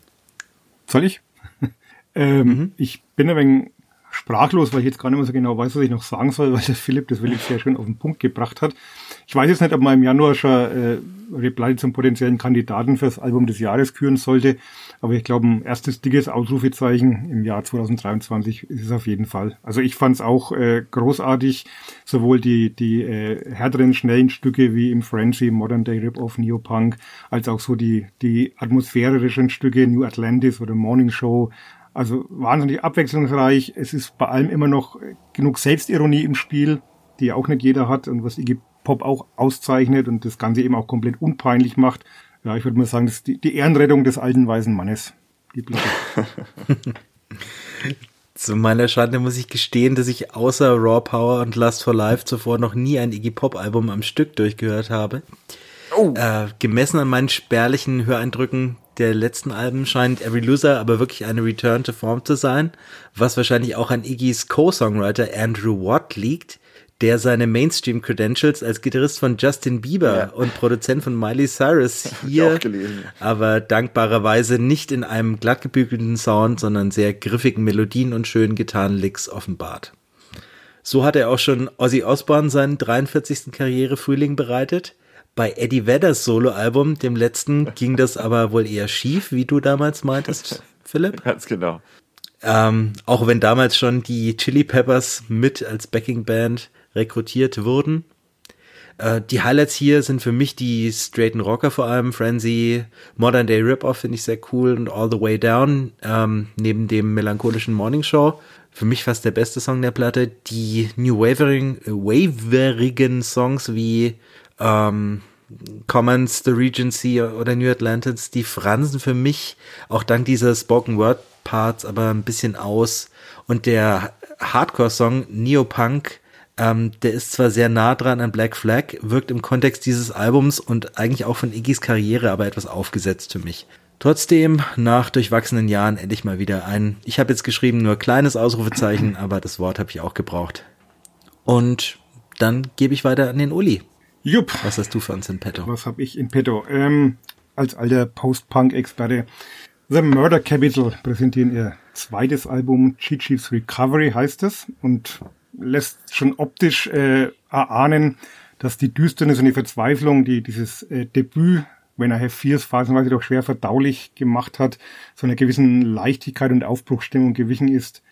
Soll ich? ähm, mhm. Ich bin ein wenig sprachlos, weil ich jetzt gar nicht mehr so genau weiß, was ich noch sagen soll, weil der Philipp das wirklich sehr schön auf den Punkt gebracht hat. Ich weiß jetzt nicht, ob man im Januar schon äh, Reply zum potenziellen Kandidaten fürs Album des Jahres küren sollte, aber ich glaube, ein erstes dickes Ausrufezeichen im Jahr 2023 ist es auf jeden Fall. Also ich fand es auch äh, großartig, sowohl die, die äh, härteren, schnellen Stücke wie im Frenzy, Modern Day Rip-Off, Neopunk, als auch so die, die atmosphärischen Stücke, New Atlantis oder Morning Show, also wahnsinnig abwechslungsreich. Es ist bei allem immer noch genug Selbstironie im Spiel, die auch nicht jeder hat und was Iggy Pop auch auszeichnet und das Ganze eben auch komplett unpeinlich macht. Ja, ich würde mal sagen, das ist die, die Ehrenrettung des alten weißen Mannes. Die Zu meiner Schande muss ich gestehen, dass ich außer Raw Power und Lust for Life zuvor noch nie ein Iggy Pop Album am Stück durchgehört habe. Oh. Äh, gemessen an meinen spärlichen Höreindrücken der letzten Alben scheint Every Loser aber wirklich eine Return to Form zu sein, was wahrscheinlich auch an Iggys Co-Songwriter Andrew Watt liegt, der seine Mainstream-Credentials als Gitarrist von Justin Bieber ja. und Produzent von Miley Cyrus hier, aber dankbarerweise nicht in einem glattgebügelten Sound, sondern sehr griffigen Melodien und schönen Gitarrenlicks offenbart. So hat er auch schon Ozzy Osbourne seinen 43. Karrierefrühling bereitet. Bei Eddie Vedders Soloalbum, dem letzten, ging das aber wohl eher schief, wie du damals meintest, Philipp. Ganz genau. Ähm, auch wenn damals schon die Chili Peppers mit als Backing Band rekrutiert wurden. Äh, die Highlights hier sind für mich die Straighten Rocker vor allem, Frenzy, Modern Day Rip-Off finde ich sehr cool und All the Way Down, ähm, neben dem melancholischen Morning Show. Für mich fast der beste Song der Platte. Die New Wavering, äh, waverigen Songs wie ähm, Commons, The Regency oder New Atlantis, die fransen für mich auch dank dieser Spoken Word Parts aber ein bisschen aus. Und der Hardcore-Song Neopunk, ähm, der ist zwar sehr nah dran an Black Flag, wirkt im Kontext dieses Albums und eigentlich auch von Iggys Karriere aber etwas aufgesetzt für mich. Trotzdem, nach durchwachsenen Jahren endlich mal wieder ein, ich habe jetzt geschrieben, nur kleines Ausrufezeichen, aber das Wort habe ich auch gebraucht. Und dann gebe ich weiter an den Uli. Jupp. Was hast du für uns in petto? Was habe ich in petto? Ähm, als alter Post-Punk-Experte. The Murder Capital präsentieren ihr zweites Album, Chi-Chi's Recovery heißt es und lässt schon optisch äh, erahnen, dass die Düsternis und die Verzweiflung, die dieses äh, Debüt When I Have Fears phasenweise doch schwer verdaulich gemacht hat, so einer gewissen Leichtigkeit und Aufbruchstimmung gewichen ist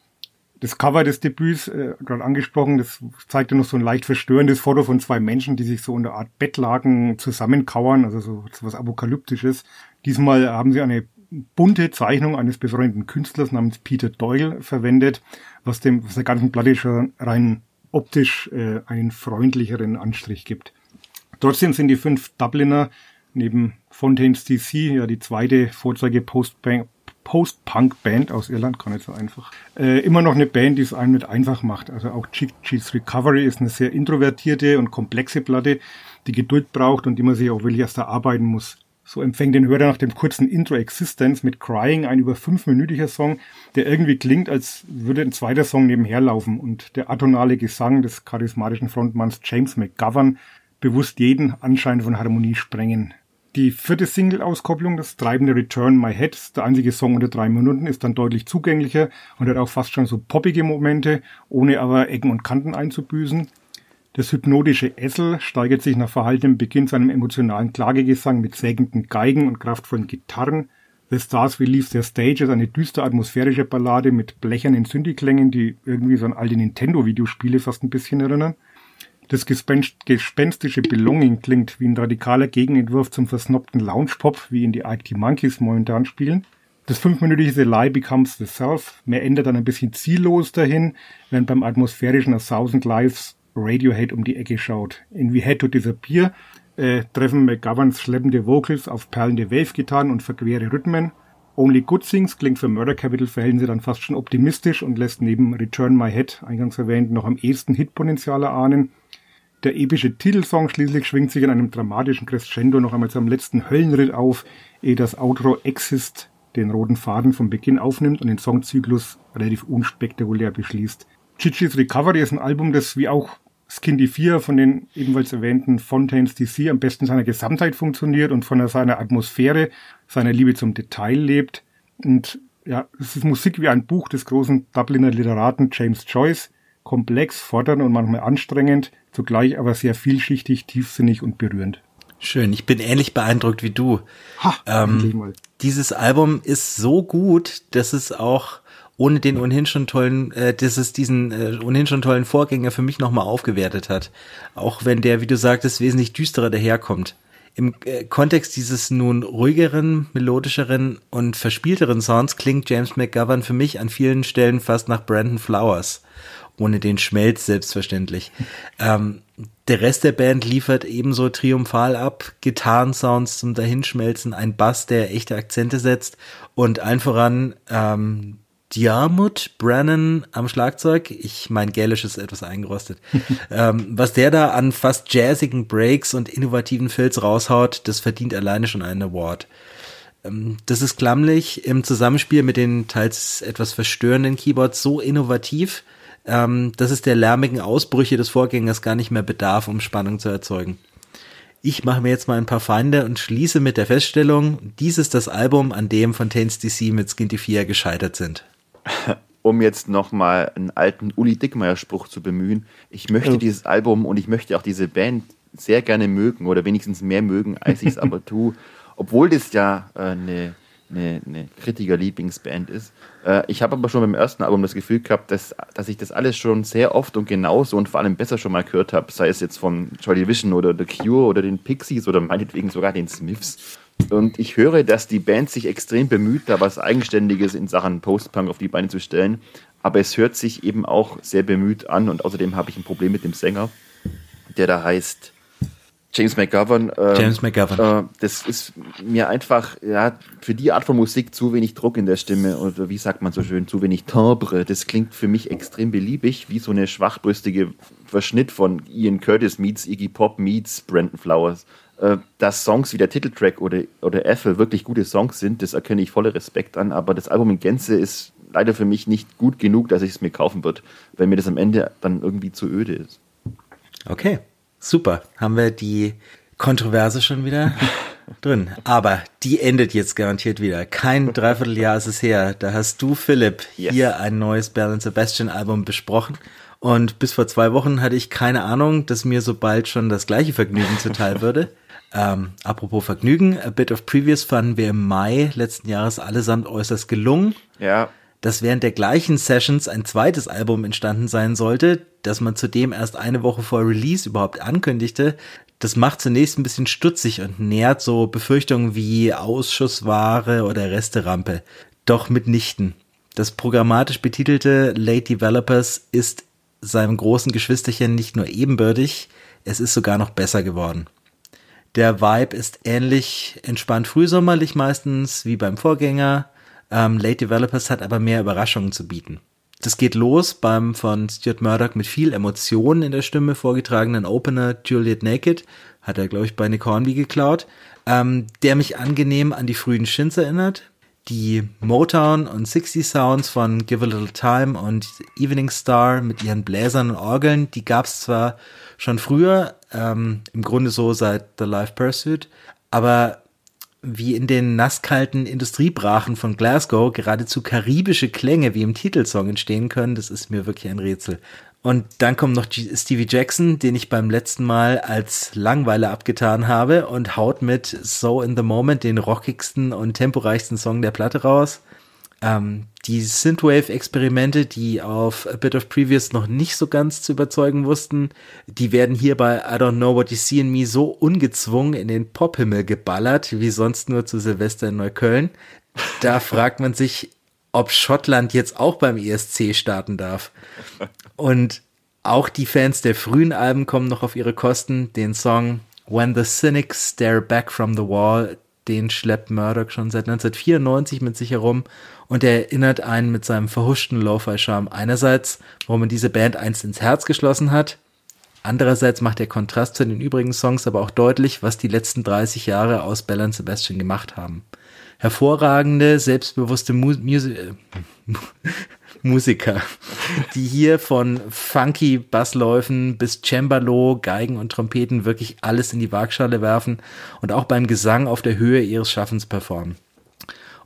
das Cover des Debüts, äh, gerade angesprochen, das zeigte noch so ein leicht verstörendes Foto von zwei Menschen, die sich so unter Art Bettlaken zusammenkauern, also so, so was Apokalyptisches. Diesmal haben sie eine bunte Zeichnung eines befreundeten Künstlers namens Peter Doyle verwendet, was dem was der ganzen Platte schon rein optisch äh, einen freundlicheren Anstrich gibt. Trotzdem sind die fünf Dubliner neben Fontaine's DC ja die zweite Vorzeige Post-Punk Post-Punk-Band aus Irland, gar nicht so einfach. Äh, immer noch eine Band, die es einem nicht einfach macht. Also auch Cheats Recovery ist eine sehr introvertierte und komplexe Platte, die Geduld braucht und die man sich auch wirklich erst erarbeiten muss. So empfängt den Hörer nach dem kurzen Intro Existence mit Crying ein über fünfminütiger Song, der irgendwie klingt, als würde ein zweiter Song nebenher laufen und der atonale Gesang des charismatischen Frontmanns James McGovern bewusst jeden Anschein von Harmonie sprengen. Die vierte Single-Auskopplung, das treibende Return My Head, der einzige Song unter drei Minuten, ist dann deutlich zugänglicher und hat auch fast schon so poppige Momente, ohne aber Ecken und Kanten einzubüßen. Das hypnotische Essel steigert sich nach verhaltenem Beginn zu einem emotionalen Klagegesang mit sägenden Geigen und kraftvollen Gitarren. The Stars Will Leave Their Stage ist eine düster atmosphärische Ballade mit blechernen Synthi-Klängen, die irgendwie so an alte Nintendo-Videospiele fast ein bisschen erinnern. Das gespenstische Belonging klingt wie ein radikaler Gegenentwurf zum versnobten Lounge-Pop, wie ihn die Arctic Monkeys momentan spielen. Das fünfminütige The Lie Becomes the Self mehr ändert dann ein bisschen ziellos dahin, während beim atmosphärischen A Thousand Lives Radiohead um die Ecke schaut. In We Had to Disappear äh, treffen McGoverns schleppende Vocals auf perlende Wave-Gitarren und verquere Rhythmen. Only Good Things klingt für Murder Capital Verhältnisse dann fast schon optimistisch und lässt neben Return My Head, eingangs erwähnt, noch am ehesten Hitpotenzial erahnen. Der epische Titelsong schließlich schwingt sich in einem dramatischen Crescendo noch einmal zum letzten Höllenritt auf, ehe das Outro Exist den roten Faden vom Beginn aufnimmt und den Songzyklus relativ unspektakulär beschließt. Chichis Recovery ist ein Album, das wie auch Skindy 4 von den ebenfalls erwähnten Fontaines DC am besten seiner Gesamtheit funktioniert und von seiner Atmosphäre, seiner Liebe zum Detail lebt. Und ja, es ist Musik wie ein Buch des großen Dubliner Literaten James Joyce, komplex, fordernd und manchmal anstrengend, zugleich aber sehr vielschichtig, tiefsinnig und berührend. Schön, ich bin ähnlich beeindruckt wie du. Ha, ähm, dieses Album ist so gut, dass es auch ohne den ohnehin schon tollen, äh, dass es diesen äh, ohnehin schon tollen Vorgänger für mich nochmal aufgewertet hat. Auch wenn der, wie du sagtest, wesentlich düsterer daherkommt. Im äh, Kontext dieses nun ruhigeren, melodischeren und verspielteren Sounds klingt James McGovern für mich an vielen Stellen fast nach Brandon Flowers. Ohne den Schmelz selbstverständlich. Ähm, der Rest der Band liefert ebenso triumphal ab, Gitarrensounds zum Dahinschmelzen, ein Bass, der echte Akzente setzt und allen voran ähm, Diarmut Brennan am Schlagzeug. Ich mein Gälisch ist etwas eingerostet. ähm, was der da an fast jazzigen Breaks und innovativen Fills raushaut, das verdient alleine schon einen Award. Ähm, das ist klammlich im Zusammenspiel mit den teils etwas verstörenden Keyboards so innovativ, ähm, dass es der lärmigen Ausbrüche des Vorgängers gar nicht mehr bedarf, um Spannung zu erzeugen. Ich mache mir jetzt mal ein paar Feinde und schließe mit der Feststellung, dies ist das Album, an dem Fontaines DC mit Skinty 4 gescheitert sind. um jetzt nochmal einen alten Uli Dickmeyer-Spruch zu bemühen, ich möchte ja. dieses Album und ich möchte auch diese Band sehr gerne mögen oder wenigstens mehr mögen, als ich es aber tue, obwohl das ja äh, eine, eine, eine Kritiker-Lieblingsband ist. Äh, ich habe aber schon beim ersten Album das Gefühl gehabt, dass, dass ich das alles schon sehr oft und genauso und vor allem besser schon mal gehört habe, sei es jetzt von Joy Division oder The Cure oder den Pixies oder meinetwegen sogar den Smiths. Und ich höre, dass die Band sich extrem bemüht, da was Eigenständiges in Sachen Post-Punk auf die Beine zu stellen. Aber es hört sich eben auch sehr bemüht an und außerdem habe ich ein Problem mit dem Sänger, der da heißt James McGovern. Äh, James McGovern. Äh, das ist mir einfach, ja, für die Art von Musik zu wenig Druck in der Stimme oder wie sagt man so schön, zu wenig Timbre. Das klingt für mich extrem beliebig, wie so eine schwachbrüstige Verschnitt von Ian Curtis meets Iggy Pop meets Brandon Flowers. Äh, dass Songs wie der Titeltrack oder, oder Ethel wirklich gute Songs sind, das erkenne ich voller Respekt an, aber das Album in Gänze ist leider für mich nicht gut genug, dass ich es mir kaufen würde, wenn mir das am Ende dann irgendwie zu öde ist. Okay, super. Haben wir die Kontroverse schon wieder drin. Aber die endet jetzt garantiert wieder. Kein Dreivierteljahr ist es her. Da hast du, Philipp, yes. hier ein neues Bell Sebastian Album besprochen. Und bis vor zwei Wochen hatte ich keine Ahnung, dass mir so bald schon das gleiche Vergnügen zuteil würde. Ähm, apropos Vergnügen, A Bit of Previous fanden wir im Mai letzten Jahres allesamt äußerst gelungen. Ja. Dass während der gleichen Sessions ein zweites Album entstanden sein sollte, das man zudem erst eine Woche vor Release überhaupt ankündigte, das macht zunächst ein bisschen stutzig und nährt so Befürchtungen wie Ausschussware oder Resterampe. Doch mitnichten. Das programmatisch betitelte Late Developers ist seinem großen Geschwisterchen nicht nur ebenbürtig, es ist sogar noch besser geworden. Der Vibe ist ähnlich entspannt frühsommerlich meistens wie beim Vorgänger. Ähm, Late Developers hat aber mehr Überraschungen zu bieten. Das geht los beim von Stuart Murdoch mit viel Emotionen in der Stimme vorgetragenen Opener Juliet Naked, hat er glaube ich bei Nick Hornby geklaut, ähm, der mich angenehm an die frühen Shins erinnert. Die Motown und 60 Sounds von Give a Little Time und Evening Star mit ihren Bläsern und Orgeln, die gab's zwar schon früher, ähm, im Grunde so seit The Life Pursuit, aber wie in den nasskalten Industriebrachen von Glasgow geradezu karibische Klänge wie im Titelsong entstehen können, das ist mir wirklich ein Rätsel. Und dann kommt noch Stevie Jackson, den ich beim letzten Mal als Langweile abgetan habe und haut mit So in the Moment den rockigsten und temporeichsten Song der Platte raus. Ähm, die Synthwave-Experimente, die auf A Bit of Previous noch nicht so ganz zu überzeugen wussten, die werden hier bei I Don't Know What You See in Me so ungezwungen in den Pophimmel geballert, wie sonst nur zu Silvester in Neukölln. Da fragt man sich, ob Schottland jetzt auch beim ESC starten darf. Und auch die Fans der frühen Alben kommen noch auf ihre Kosten. Den Song When the Cynics Stare Back from the Wall, den schleppt Murdoch schon seit 1994 mit sich herum und er erinnert einen mit seinem verhuschten Lo-Fi-Charme einerseits, warum man diese Band einst ins Herz geschlossen hat, andererseits macht der Kontrast zu den übrigen Songs aber auch deutlich, was die letzten 30 Jahre aus Bell and Sebastian gemacht haben. Hervorragende, selbstbewusste Mu Musi Musiker, die hier von funky Bassläufen bis Cembalo, Geigen und Trompeten wirklich alles in die Waagschale werfen und auch beim Gesang auf der Höhe ihres Schaffens performen.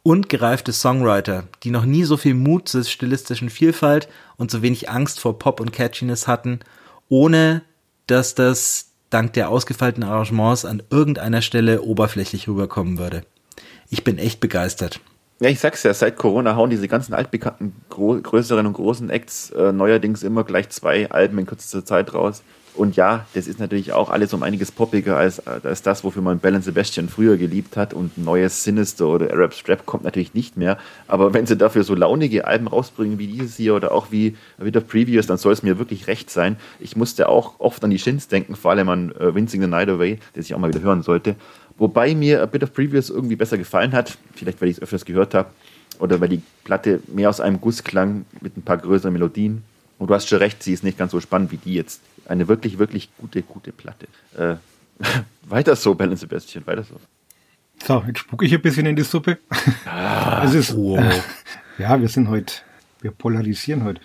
Und gereifte Songwriter, die noch nie so viel Mut zur stilistischen Vielfalt und so wenig Angst vor Pop und Catchiness hatten, ohne dass das dank der ausgefeilten Arrangements an irgendeiner Stelle oberflächlich rüberkommen würde. Ich bin echt begeistert. Ja, ich sag's ja, seit Corona hauen diese ganzen altbekannten größeren und großen Acts äh, neuerdings immer gleich zwei Alben in kürzester Zeit raus. Und ja, das ist natürlich auch alles um einiges poppiger als, als das, wofür man Bell Sebastian früher geliebt hat. Und neues Sinister oder Arab Strap kommt natürlich nicht mehr. Aber wenn sie dafür so launige Alben rausbringen wie dieses hier oder auch wie wieder Previous, dann soll es mir wirklich recht sein. Ich musste auch oft an die Shins denken, vor allem an uh, Wincing the Night Away, das ich auch mal wieder hören sollte. Wobei mir A Bit of Previous irgendwie besser gefallen hat. Vielleicht, weil ich es öfters gehört habe. Oder weil die Platte mehr aus einem Guss klang mit ein paar größeren Melodien. Und du hast schon recht, sie ist nicht ganz so spannend wie die jetzt. Eine wirklich, wirklich gute, gute Platte. Äh, weiter so, Bell Sebastian, weiter so. So, jetzt spucke ich ein bisschen in die Suppe. Ah, es ist, oh. äh, ja, wir sind heute, wir polarisieren heute.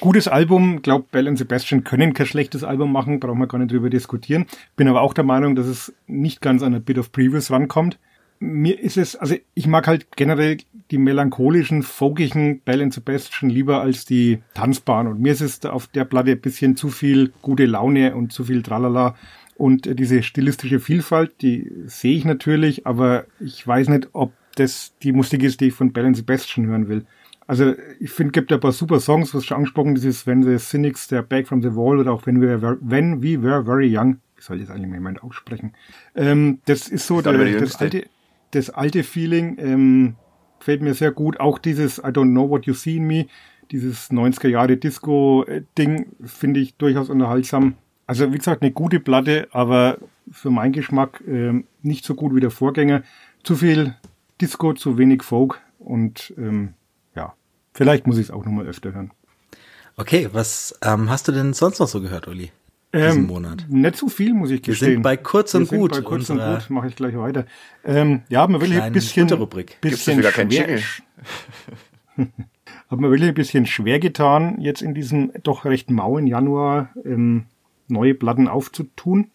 Gutes Album, glaube Bell und Sebastian können kein schlechtes Album machen, brauchen wir gar nicht drüber diskutieren. Bin aber auch der Meinung, dass es nicht ganz an a Bit of Previous rankommt. Mir ist es, also ich mag halt generell die melancholischen, folkigen Bell und Sebastian lieber als die tanzbaren. Und mir ist es auf der Platte ein bisschen zu viel gute Laune und zu viel Tralala. Und diese stilistische Vielfalt, die sehe ich natürlich, aber ich weiß nicht, ob das die Musik ist, die ich von Bell und Sebastian hören will. Also ich finde, gibt ein paar super Songs, was schon angesprochen, dieses When the Cynics, der Back from the Wall oder auch When We Were, when we were Very Young. Ich soll jetzt eigentlich mal jemand aussprechen. Ähm, das ist so das, der, das alte, das alte Feeling. Ähm, gefällt mir sehr gut. Auch dieses I don't know what you see in me, dieses 90er Jahre Disco-Ding, finde ich durchaus unterhaltsam. Also wie gesagt, eine gute Platte, aber für meinen Geschmack ähm, nicht so gut wie der Vorgänger. Zu viel Disco, zu wenig Folk und ähm, ja, vielleicht muss ich es auch nochmal öfter hören. Okay, was ähm, hast du denn sonst noch so gehört, Uli? Diesen ähm, Monat? Nicht so viel, muss ich gestehen. Wir sind bei kurz und Wir gut. Bei kurz und gut mache ich gleich weiter. Ähm, ja, man will hier ein bisschen, Rubrik. bisschen wieder kein schwer. Hat mir wirklich ein bisschen schwer getan, jetzt in diesem doch recht mauen Januar ähm, neue Platten aufzutun.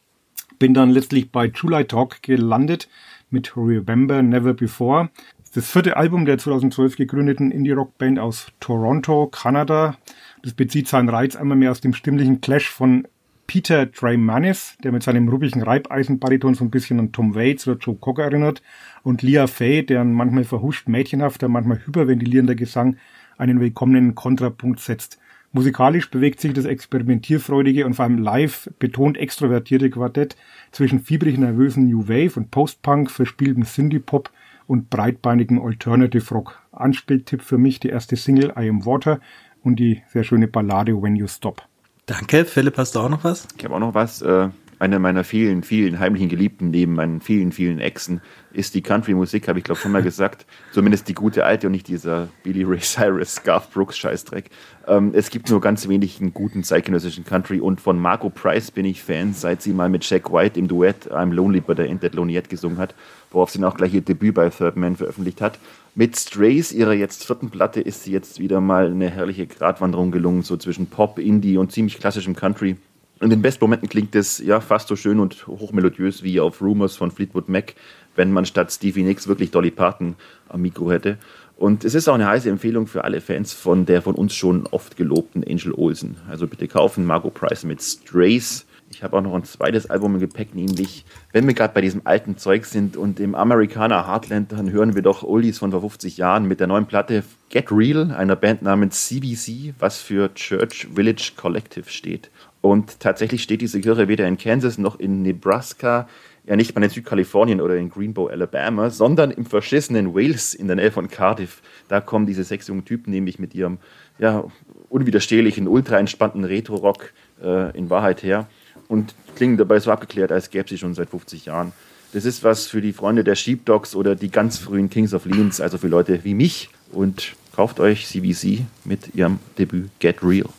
Bin dann letztlich bei July Talk gelandet mit Remember Never Before. Das vierte Album der 2012 gegründeten Indie-Rock-Band aus Toronto, Kanada. Das bezieht seinen Reiz einmal mehr aus dem stimmlichen Clash von Peter Dreymanis, der mit seinem ruppigen Reibeisenbariton so ein bisschen an Tom Waits oder Joe Cocker erinnert, und Leah Fay, deren manchmal verhuscht mädchenhafter, manchmal hyperventilierender Gesang einen willkommenen Kontrapunkt setzt. Musikalisch bewegt sich das experimentierfreudige und vor allem live betont extrovertierte Quartett zwischen fiebrig nervösen New Wave und Post-Punk, verspieltem Synthie-Pop und breitbeinigen Alternative Rock. Anspieltipp für mich die erste Single I Am Water und die sehr schöne Ballade When You Stop. Danke. Philipp, hast du auch noch was? Ich habe auch noch was. Äh, eine meiner vielen, vielen heimlichen Geliebten neben meinen vielen, vielen Exen ist die Country-Musik, habe ich glaube schon mal gesagt. Zumindest die gute alte und nicht dieser Billy Ray Cyrus, Garth Brooks Scheißdreck. Ähm, es gibt nur ganz wenig guten zeitgenössischen Country und von Marco Price bin ich Fan, seit sie mal mit Jack White im Duett I'm Lonely but I Ain't That Lonely Yet gesungen hat, worauf sie dann auch gleich ihr Debüt bei Third Man veröffentlicht hat. Mit Strays, ihrer jetzt vierten Platte, ist sie jetzt wieder mal eine herrliche Gratwanderung gelungen, so zwischen Pop, Indie und ziemlich klassischem Country. In den besten Momenten klingt es ja fast so schön und hochmelodiös wie auf Rumors von Fleetwood Mac, wenn man statt Stevie Nicks wirklich Dolly Parton am Mikro hätte. Und es ist auch eine heiße Empfehlung für alle Fans von der von uns schon oft gelobten Angel Olsen. Also bitte kaufen Margot Price mit Strays. Ich habe auch noch ein zweites Album im Gepäck, nämlich, wenn wir gerade bei diesem alten Zeug sind und im Amerikaner Heartland, dann hören wir doch Oldies von vor 50 Jahren mit der neuen Platte Get Real, einer Band namens CBC, was für Church Village Collective steht. Und tatsächlich steht diese Kirche weder in Kansas noch in Nebraska, ja nicht mal in Südkalifornien oder in Greenbow, Alabama, sondern im verschissenen Wales in der Nähe von Cardiff. Da kommen diese sechs jungen Typen nämlich mit ihrem ja, unwiderstehlichen, ultra entspannten Retro-Rock äh, in Wahrheit her und klingen dabei so abgeklärt, als gäbe sie schon seit 50 Jahren. Das ist was für die Freunde der Sheepdogs oder die ganz frühen Kings of Leans, also für Leute wie mich. Und kauft euch CBC mit ihrem Debüt Get Real.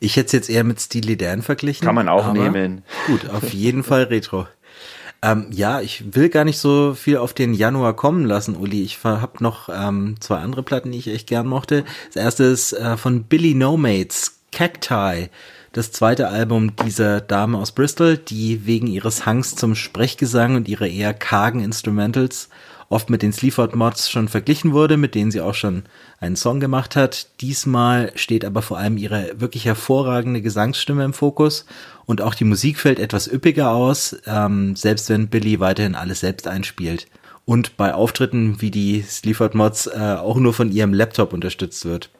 Ich hätte es jetzt eher mit Steely Dan verglichen. Kann man auch nehmen. Gut, auf jeden Fall Retro. Ähm, ja, ich will gar nicht so viel auf den Januar kommen lassen, Uli. Ich habe noch ähm, zwei andere Platten, die ich echt gern mochte. Das erste ist äh, von Billy No Mates, Cacti. Das zweite Album dieser Dame aus Bristol, die wegen ihres Hangs zum Sprechgesang und ihrer eher kargen Instrumentals oft mit den Sleaford Mods schon verglichen wurde, mit denen sie auch schon einen Song gemacht hat. Diesmal steht aber vor allem ihre wirklich hervorragende Gesangsstimme im Fokus und auch die Musik fällt etwas üppiger aus, ähm, selbst wenn Billy weiterhin alles selbst einspielt und bei Auftritten wie die Sleaford Mods äh, auch nur von ihrem Laptop unterstützt wird.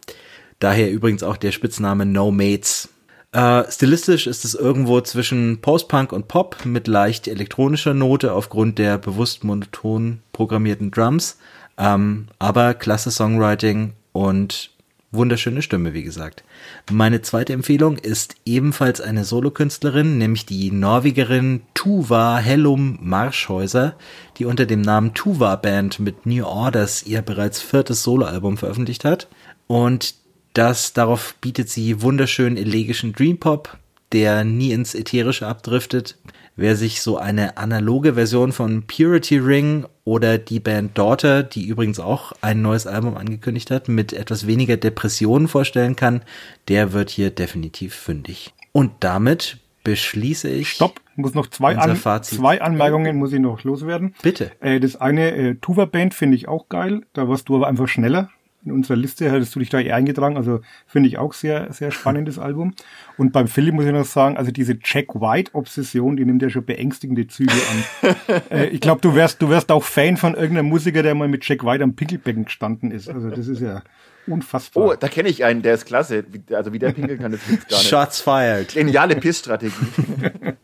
Daher übrigens auch der Spitzname No Mates. Äh, stilistisch ist es irgendwo zwischen Post-Punk und Pop mit leicht elektronischer Note aufgrund der bewusst monoton programmierten Drums, ähm, aber klasse Songwriting und wunderschöne Stimme, wie gesagt. Meine zweite Empfehlung ist ebenfalls eine Solokünstlerin, nämlich die Norwegerin Tuva Hellum Marschhäuser, die unter dem Namen Tuva Band mit New Orders ihr bereits viertes Soloalbum veröffentlicht hat. Und das, darauf bietet sie wunderschönen elegischen Dreampop, der nie ins Ätherische abdriftet. Wer sich so eine analoge Version von Purity Ring oder die Band Daughter, die übrigens auch ein neues Album angekündigt hat, mit etwas weniger Depressionen vorstellen kann, der wird hier definitiv fündig. Und damit beschließe ich. Stopp, muss noch zwei, An zwei Anmerkungen muss ich noch loswerden. Bitte. Äh, das eine, äh, Tuva Band finde ich auch geil. Da warst du aber einfach schneller in unserer Liste hättest du dich da eh eingetragen. Also finde ich auch sehr, sehr spannendes Album. Und beim Philipp muss ich noch sagen, also diese Jack White-Obsession, die nimmt ja schon beängstigende Züge an. äh, ich glaube, du wärst, du wärst auch Fan von irgendeinem Musiker, der mal mit Jack White am Pinkelbecken gestanden ist. Also das ist ja unfassbar. Oh, da kenne ich einen, der ist klasse. Also wie der pinkeln kann, das gibt's gar nicht. Shots fired. Geniale Pissstrategie.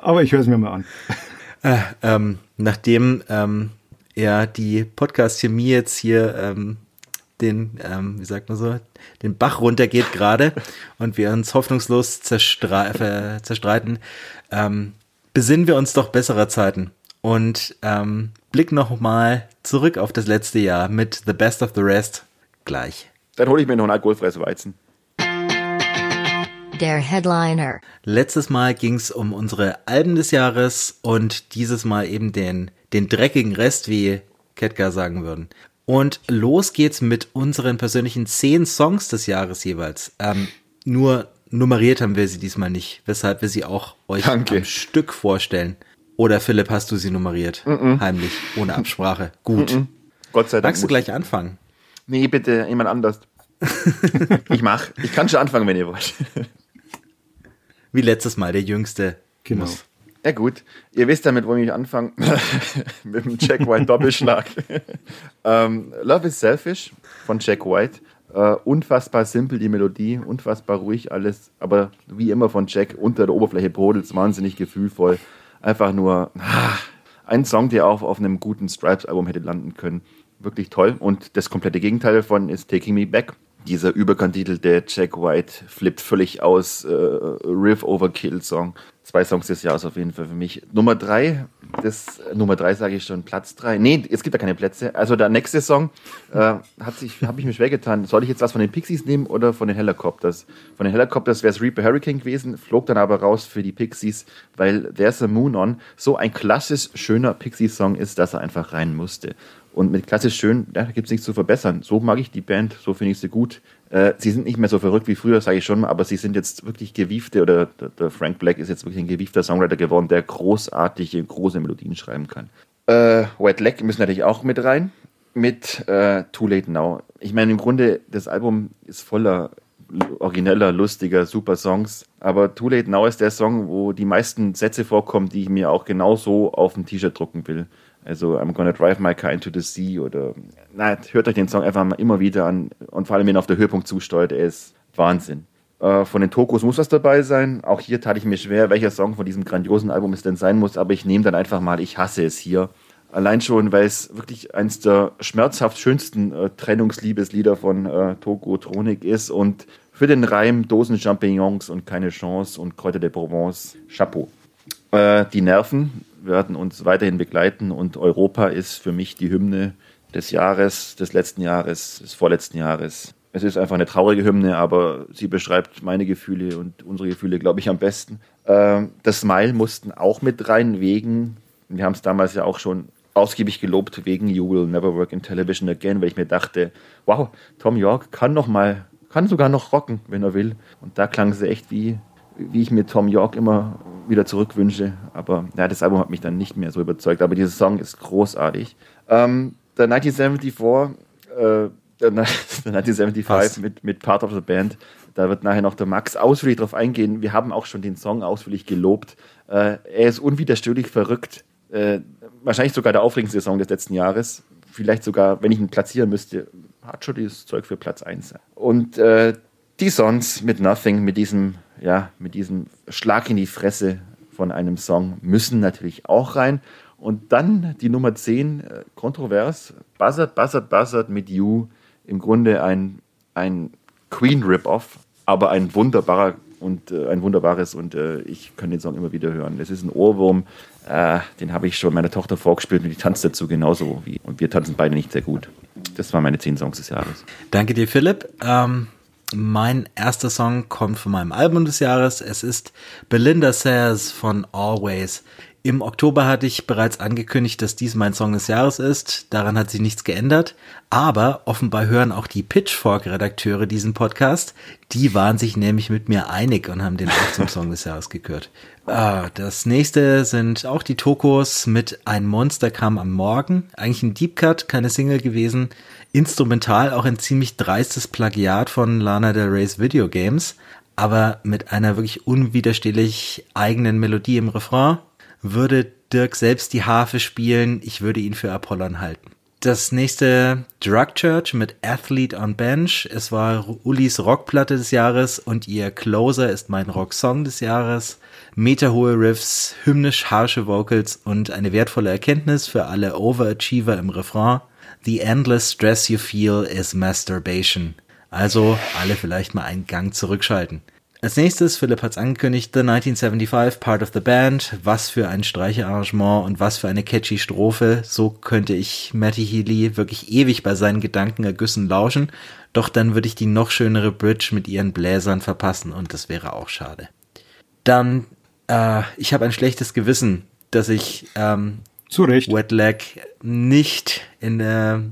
Aber ich höre es mir mal an. Äh, ähm, nachdem ähm, ja die Podcast-Chemie jetzt hier ähm, den, ähm, wie sagt man so, den Bach runtergeht gerade und wir uns hoffnungslos zerstre zerstreiten, ähm, besinnen wir uns doch besserer Zeiten und ähm, blick noch mal zurück auf das letzte Jahr mit The Best of the Rest gleich. Dann hole ich mir noch ein alkoholfreies Weizen. Der Headliner. Letztes Mal ging es um unsere Alben des Jahres und dieses Mal eben den den dreckigen Rest, wie Ketka sagen würden. Und los geht's mit unseren persönlichen zehn Songs des Jahres jeweils. Ähm, nur nummeriert haben wir sie diesmal nicht, weshalb wir sie auch euch Danke. am Stück vorstellen. Oder Philipp, hast du sie nummeriert? Mm -mm. Heimlich, ohne Absprache. Gut. Mm Gott sei Dank. Magst du gleich anfangen? Nee, bitte, jemand anders. ich mach. Ich kann schon anfangen, wenn ihr wollt. Wie letztes Mal, der Jüngste. Genau. Muss. Ja gut, ihr wisst damit, wo ich anfange. Mit dem Jack White Doppelschlag. ähm, Love is Selfish von Jack White. Uh, unfassbar simpel die Melodie, unfassbar ruhig alles, aber wie immer von Jack unter der Oberfläche brodelt wahnsinnig gefühlvoll. Einfach nur ah, ein Song, der auch auf einem guten Stripes-Album hätte landen können. Wirklich toll. Und das komplette Gegenteil davon ist Taking Me Back. Dieser überkandidelte Jack White flippt völlig aus, äh, Riff Overkill Song zwei Songs des Jahres auf jeden Fall für mich. Nummer drei, das Nummer drei sage ich schon, Platz drei. Nee, es gibt da keine Plätze. Also der nächste Song äh, habe ich mir schwer getan. Soll ich jetzt was von den Pixies nehmen oder von den Helicopters? Von den Helicopters wäre es Reaper Hurricane gewesen, flog dann aber raus für die Pixies, weil There's a Moon On so ein klassisch schöner Pixies-Song ist, dass er einfach rein musste. Und mit klassisch schön, da gibt es nichts zu verbessern. So mag ich die Band, so finde ich sie gut. Äh, sie sind nicht mehr so verrückt wie früher, sage ich schon, aber sie sind jetzt wirklich gewiefte, oder der, der, Frank Black ist jetzt wirklich ein gewiefter Songwriter geworden, der großartige, große Melodien schreiben kann. Äh, White Leg müssen natürlich auch mit rein, mit äh, Too Late Now. Ich meine, im Grunde, das Album ist voller origineller, lustiger, super Songs. Aber Too Late Now ist der Song, wo die meisten Sätze vorkommen, die ich mir auch genauso auf ein T-Shirt drucken will. Also I'm gonna drive my car into the sea oder na, hört euch den Song einfach mal immer wieder an und vor allem, wenn er auf der Höhepunkt zusteuert, er ist Wahnsinn. Äh, von den Tokos muss was dabei sein. Auch hier tat ich mir schwer, welcher Song von diesem grandiosen Album es denn sein muss, aber ich nehme dann einfach mal, ich hasse es hier. Allein schon, weil es wirklich eines der schmerzhaft schönsten äh, Trennungsliebeslieder von äh, Toko Tronik ist und für den Reim Dosen Champignons und keine Chance und Kräuter der Provence, Chapeau. Äh, die Nerven werden uns weiterhin begleiten und Europa ist für mich die Hymne des Jahres, des letzten Jahres, des vorletzten Jahres. Es ist einfach eine traurige Hymne, aber sie beschreibt meine Gefühle und unsere Gefühle, glaube ich, am besten. Ähm, das Smile mussten auch mit rein wegen, wir haben es damals ja auch schon ausgiebig gelobt wegen You Will Never Work in Television Again, weil ich mir dachte, wow, Tom York kann noch mal, kann sogar noch rocken, wenn er will. Und da klang sie echt wie wie ich mir Tom York immer wieder zurückwünsche. Aber ja, das Album hat mich dann nicht mehr so überzeugt. Aber dieser Song ist großartig. Ähm, der 1974, äh, der 1975 Passt. mit, mit Part of the Band, da wird nachher noch der Max ausführlich drauf eingehen. Wir haben auch schon den Song ausführlich gelobt. Äh, er ist unwiderstehlich verrückt. Äh, wahrscheinlich sogar der aufregendste Song des letzten Jahres. Vielleicht sogar, wenn ich ihn platzieren müsste, hat schon dieses Zeug für Platz 1. Und äh, die Songs mit Nothing, mit diesem, ja, mit diesem Schlag in die Fresse von einem Song müssen natürlich auch rein. Und dann die Nummer 10, äh, kontrovers, Buzzard, Buzzard, Buzzard mit You. Im Grunde ein, ein Queen-Rip-Off, aber ein wunderbarer und äh, ein wunderbares und äh, ich kann den Song immer wieder hören. Es ist ein Ohrwurm, äh, den habe ich schon meiner Tochter vorgespielt und die tanzt dazu genauso wie und wir tanzen beide nicht sehr gut. Das waren meine 10 Songs des Jahres. Danke dir, Philipp. Ähm, mein erster Song kommt von meinem Album des Jahres. Es ist Belinda Says von Always. Im Oktober hatte ich bereits angekündigt, dass dies mein Song des Jahres ist. Daran hat sich nichts geändert. Aber offenbar hören auch die Pitchfork-Redakteure diesen Podcast. Die waren sich nämlich mit mir einig und haben den auch zum Song des Jahres gekürt. Ah, das nächste sind auch die Tokos mit Ein Monster kam am Morgen. Eigentlich ein Deep Cut, keine Single gewesen. Instrumental auch ein ziemlich dreistes Plagiat von Lana Del Rey's Video Games. Aber mit einer wirklich unwiderstehlich eigenen Melodie im Refrain würde Dirk selbst die Harfe spielen, ich würde ihn für Apollon halten. Das nächste Drug Church mit Athlete on Bench. Es war Ulis Rockplatte des Jahres und ihr Closer ist mein Rocksong des Jahres. Meterhohe Riffs, hymnisch harsche Vocals und eine wertvolle Erkenntnis für alle Overachiever im Refrain. The endless stress you feel is masturbation. Also alle vielleicht mal einen Gang zurückschalten. Als nächstes, Philipp hat's angekündigt, The 1975, Part of the Band. Was für ein Streichearrangement und was für eine catchy Strophe. So könnte ich Matty Healy wirklich ewig bei seinen Gedankenergüssen lauschen. Doch dann würde ich die noch schönere Bridge mit ihren Bläsern verpassen und das wäre auch schade. Dann, äh, ich habe ein schlechtes Gewissen, dass ich ähm, Zu Recht. Wet Leg nicht in der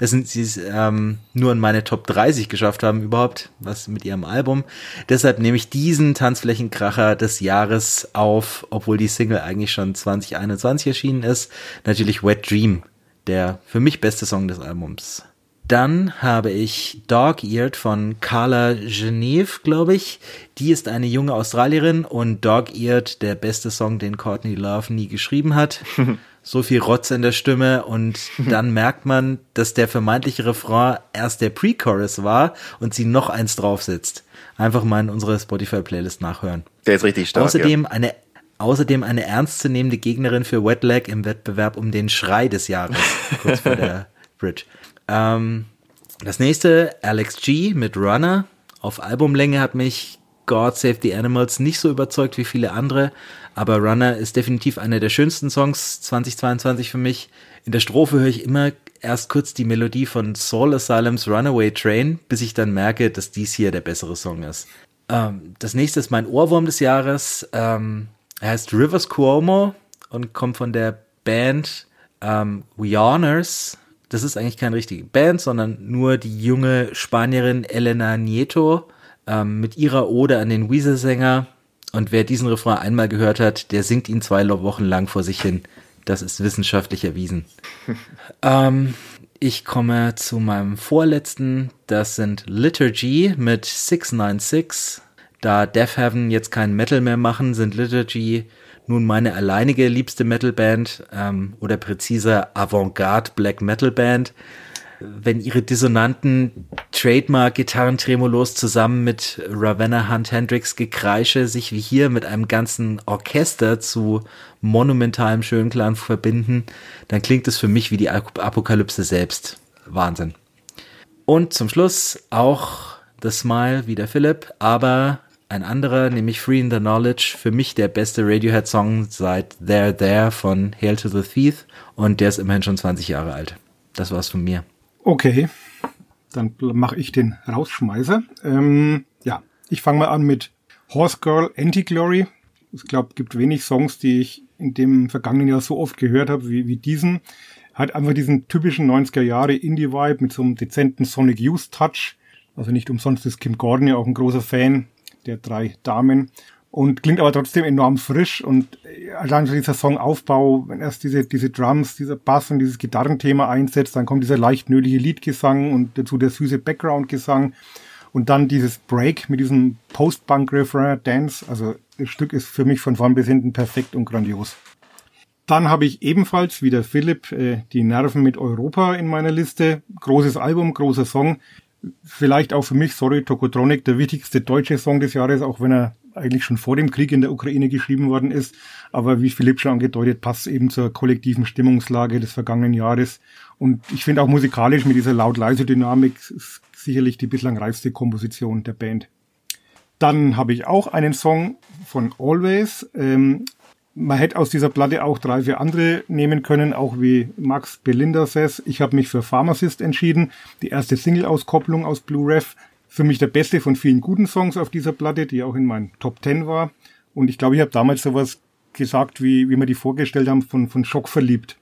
es sind sie es ähm, nur in meine Top 30 geschafft haben überhaupt, was mit ihrem Album. Deshalb nehme ich diesen Tanzflächenkracher des Jahres auf, obwohl die Single eigentlich schon 2021 erschienen ist. Natürlich Wet Dream, der für mich beste Song des Albums. Dann habe ich Dog Eared von Carla Geneve, glaube ich. Die ist eine junge Australierin und Dog Eared, der beste Song, den Courtney Love nie geschrieben hat. so viel Rotz in der Stimme und dann merkt man, dass der vermeintliche Refrain erst der Pre-Chorus war und sie noch eins draufsetzt. Einfach mal in unsere Spotify-Playlist nachhören. Der ist richtig stark. Außerdem ja. eine Außerdem eine ernstzunehmende Gegnerin für Wetlag im Wettbewerb um den Schrei des Jahres, kurz vor der Bridge. Ähm, das nächste, Alex G mit Runner. Auf Albumlänge hat mich God Save the Animals nicht so überzeugt wie viele andere, aber Runner ist definitiv einer der schönsten Songs 2022 für mich. In der Strophe höre ich immer erst kurz die Melodie von Soul Asylums Runaway Train, bis ich dann merke, dass dies hier der bessere Song ist. Ähm, das nächste ist mein Ohrwurm des Jahres. Ähm, er heißt Rivers Cuomo und kommt von der Band ähm, We Honors. Das ist eigentlich keine richtige Band, sondern nur die junge Spanierin Elena Nieto ähm, mit ihrer Ode an den Weezer-Sänger und wer diesen Refrain einmal gehört hat, der singt ihn zwei Wochen lang vor sich hin. Das ist wissenschaftlich erwiesen. ähm, ich komme zu meinem vorletzten. Das sind Liturgy mit 696. Da Death Heaven jetzt kein Metal mehr machen, sind Liturgy nun meine alleinige liebste Metalband ähm, oder präziser Avantgarde Black Metal Band wenn ihre dissonanten Trademark-Gitarrentremolos zusammen mit Ravenna Hunt Hendricks Gekreische sich wie hier mit einem ganzen Orchester zu monumentalem Schönklang verbinden, dann klingt es für mich wie die Apokalypse selbst. Wahnsinn. Und zum Schluss auch The Smile wie der Philipp, aber ein anderer, nämlich Free in the Knowledge, für mich der beste Radiohead-Song seit There There von Hail to the Thief und der ist immerhin schon 20 Jahre alt. Das war's von mir. Okay, dann mache ich den Rausschmeißer. Ähm, ja, ich fange mal an mit Horse Girl Anti-Glory. Ich glaube, gibt wenig Songs, die ich in dem vergangenen Jahr so oft gehört habe wie, wie diesen. Hat einfach diesen typischen 90er Jahre Indie-Vibe mit so einem dezenten Sonic Youth Touch. Also nicht umsonst ist Kim Gordon ja auch ein großer Fan der drei Damen und klingt aber trotzdem enorm frisch und äh, allein schon dieser Songaufbau, wenn erst diese, diese Drums, dieser Bass und dieses Gitarrenthema einsetzt, dann kommt dieser leicht nötige Liedgesang und dazu der süße Background-Gesang und dann dieses Break mit diesem Post-Punk-Refrain Dance, also das Stück ist für mich von vorn bis hinten perfekt und grandios. Dann habe ich ebenfalls, wie der Philipp, äh, die Nerven mit Europa in meiner Liste. Großes Album, großer Song. Vielleicht auch für mich, sorry, Tokotronic, der wichtigste deutsche Song des Jahres, auch wenn er eigentlich schon vor dem Krieg in der Ukraine geschrieben worden ist. Aber wie Philipp schon angedeutet, passt eben zur kollektiven Stimmungslage des vergangenen Jahres. Und ich finde auch musikalisch mit dieser laut-leise Dynamik sicherlich die bislang reifste Komposition der Band. Dann habe ich auch einen Song von Always. Ähm, man hätte aus dieser Platte auch drei, vier andere nehmen können, auch wie Max Belinda says. Ich habe mich für Pharmacist entschieden. Die erste Single-Auskopplung aus Blue Ref für mich der beste von vielen guten Songs auf dieser Platte, die auch in meinen Top Ten war. Und ich glaube, ich habe damals sowas gesagt, wie, wie wir die vorgestellt haben, von, von Schock verliebt.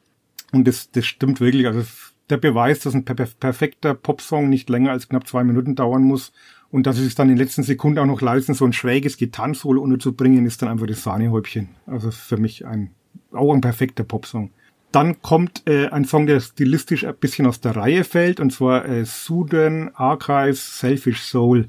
Und das, das stimmt wirklich. Also der Beweis, dass ein per perfekter Popsong nicht länger als knapp zwei Minuten dauern muss und dass es sich dann in den letzten Sekunden auch noch leisten, so ein schräges Gitarrensolo unterzubringen, ist dann einfach das Sahnehäubchen. Also für mich ein, auch ein perfekter Popsong. Dann kommt äh, ein Song, der stilistisch ein bisschen aus der Reihe fällt, und zwar äh, Sudan Archives Selfish Soul.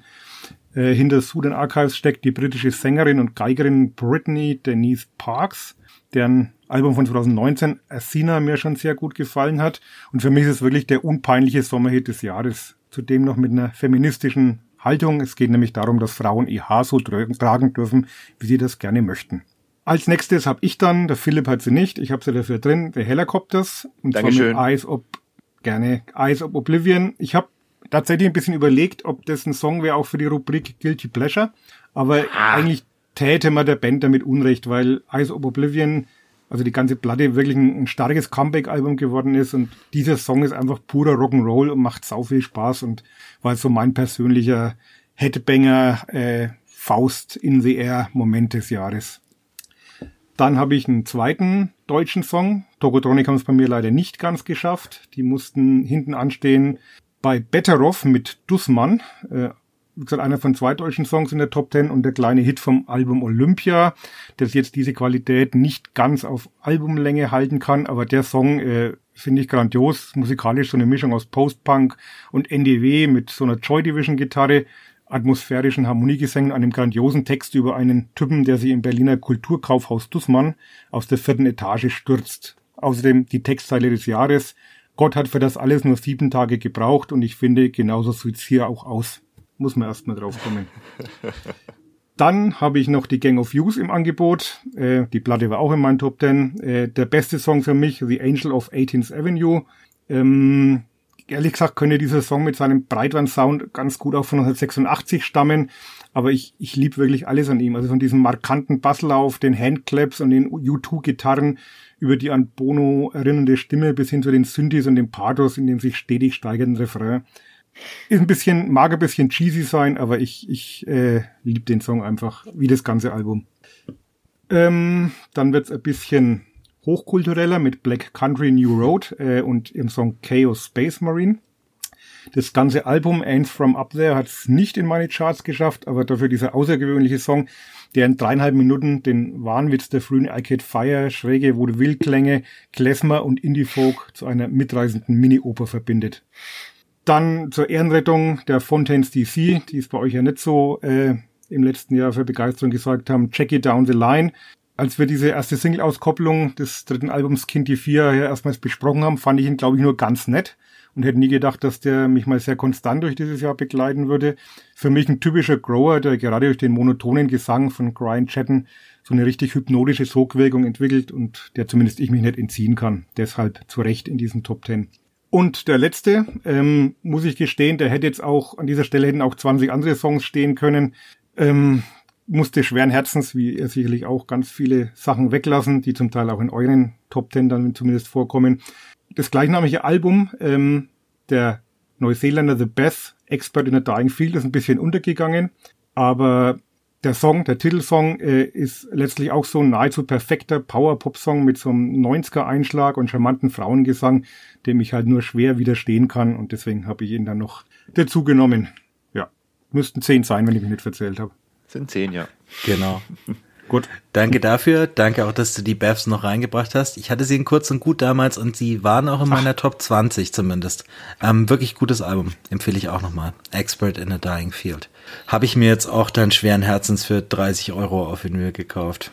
Äh, hinter Sudan Archives steckt die britische Sängerin und Geigerin Brittany Denise Parks, deren Album von 2019 Asina mir schon sehr gut gefallen hat. Und für mich ist es wirklich der unpeinliche Sommerhit des Jahres. Zudem noch mit einer feministischen Haltung. Es geht nämlich darum, dass Frauen ihr Haar so tragen dürfen, wie sie das gerne möchten. Als nächstes habe ich dann, der Philipp hat sie nicht, ich habe sie dafür drin, The Helicopters. Und Dankeschön. zwar mit Eyes of, gerne, Eyes of Oblivion. Ich habe tatsächlich ein bisschen überlegt, ob das ein Song wäre auch für die Rubrik Guilty Pleasure. Aber ah. eigentlich täte man der Band damit Unrecht, weil Eyes of Oblivion, also die ganze Platte wirklich ein, ein starkes Comeback-Album geworden ist und dieser Song ist einfach purer Rock'n'Roll und macht sau viel Spaß und war so mein persönlicher Headbanger äh, Faust in the Air Moment des Jahres. Dann habe ich einen zweiten deutschen Song. Tokotronic haben es bei mir leider nicht ganz geschafft. Die mussten hinten anstehen bei Betteroff mit Dussmann. Äh, wie gesagt, einer von zwei deutschen Songs in der Top Ten und der kleine Hit vom Album Olympia, das jetzt diese Qualität nicht ganz auf Albumlänge halten kann, aber der Song äh, finde ich grandios, musikalisch so eine Mischung aus Post-Punk und NDW mit so einer Joy Division Gitarre atmosphärischen Harmoniegesängen einem grandiosen Text über einen Typen, der sich im Berliner Kulturkaufhaus Dussmann aus der vierten Etage stürzt. Außerdem die Textzeile des Jahres. Gott hat für das alles nur sieben Tage gebraucht und ich finde, genauso sieht's hier auch aus. Muss man erstmal drauf kommen. Dann habe ich noch die Gang of Youth im Angebot. Äh, die Platte war auch in meinen Top Ten. Äh, der beste Song für mich, The Angel of 18th Avenue. Ähm, ehrlich gesagt könnte dieser Song mit seinem Breitband-Sound ganz gut auch von 1986 stammen. Aber ich, ich liebe wirklich alles an ihm. Also von diesem markanten Basslauf, den Handclaps und den U2-Gitarren über die an Bono erinnernde Stimme bis hin zu den Synthes und dem Pathos in dem sich stetig steigernden Refrain. Ist ein bisschen, mag ein bisschen cheesy sein, aber ich, ich äh, liebe den Song einfach, wie das ganze Album. Ähm, dann wird's ein bisschen hochkultureller mit Black Country New Road äh, und im Song Chaos Space Marine. Das ganze Album Ends From Up There hat es nicht in meine Charts geschafft, aber dafür dieser außergewöhnliche Song, der in dreieinhalb Minuten den Wahnwitz der frühen Arcade Fire, schräge Vaudeville-Klänge, Klezmer und Indie-Folk zu einer mitreißenden Mini-Oper verbindet. Dann zur Ehrenrettung der Fontaines DC, die es bei euch ja nicht so äh, im letzten Jahr für Begeisterung gesorgt haben. Check It Down the Line als wir diese erste Single-Auskopplung des dritten Albums Kind die 4 ja erstmals besprochen haben, fand ich ihn, glaube ich, nur ganz nett und hätte nie gedacht, dass der mich mal sehr konstant durch dieses Jahr begleiten würde. Für mich ein typischer Grower, der gerade durch den monotonen Gesang von Brian Chatten so eine richtig hypnotische Sogwirkung entwickelt und der zumindest ich mich nicht entziehen kann. Deshalb zu Recht in diesen Top Ten. Und der letzte, ähm, muss ich gestehen, der hätte jetzt auch, an dieser Stelle hätten auch 20 andere Songs stehen können. Ähm, musste schweren Herzens, wie ihr sicherlich auch, ganz viele Sachen weglassen, die zum Teil auch in euren Top Ten dann zumindest vorkommen. Das gleichnamige Album, ähm, der Neuseeländer The Beth, Expert in a Dying Field, ist ein bisschen untergegangen, aber der Song, der Titelsong, äh, ist letztlich auch so ein nahezu perfekter Power-Pop-Song mit so einem 90er-Einschlag und charmanten Frauengesang, dem ich halt nur schwer widerstehen kann und deswegen habe ich ihn dann noch dazu genommen. Ja, müssten zehn sein, wenn ich mich nicht verzählt habe. Sind zehn, ja. Genau. Gut. Danke dafür. Danke auch, dass du die Bavs noch reingebracht hast. Ich hatte sie in kurz und gut damals und sie waren auch in meiner Ach. Top 20 zumindest. Ähm, wirklich gutes Album. Empfehle ich auch nochmal. Expert in a Dying Field. Habe ich mir jetzt auch dann schweren Herzens für 30 Euro auf Vinyl gekauft.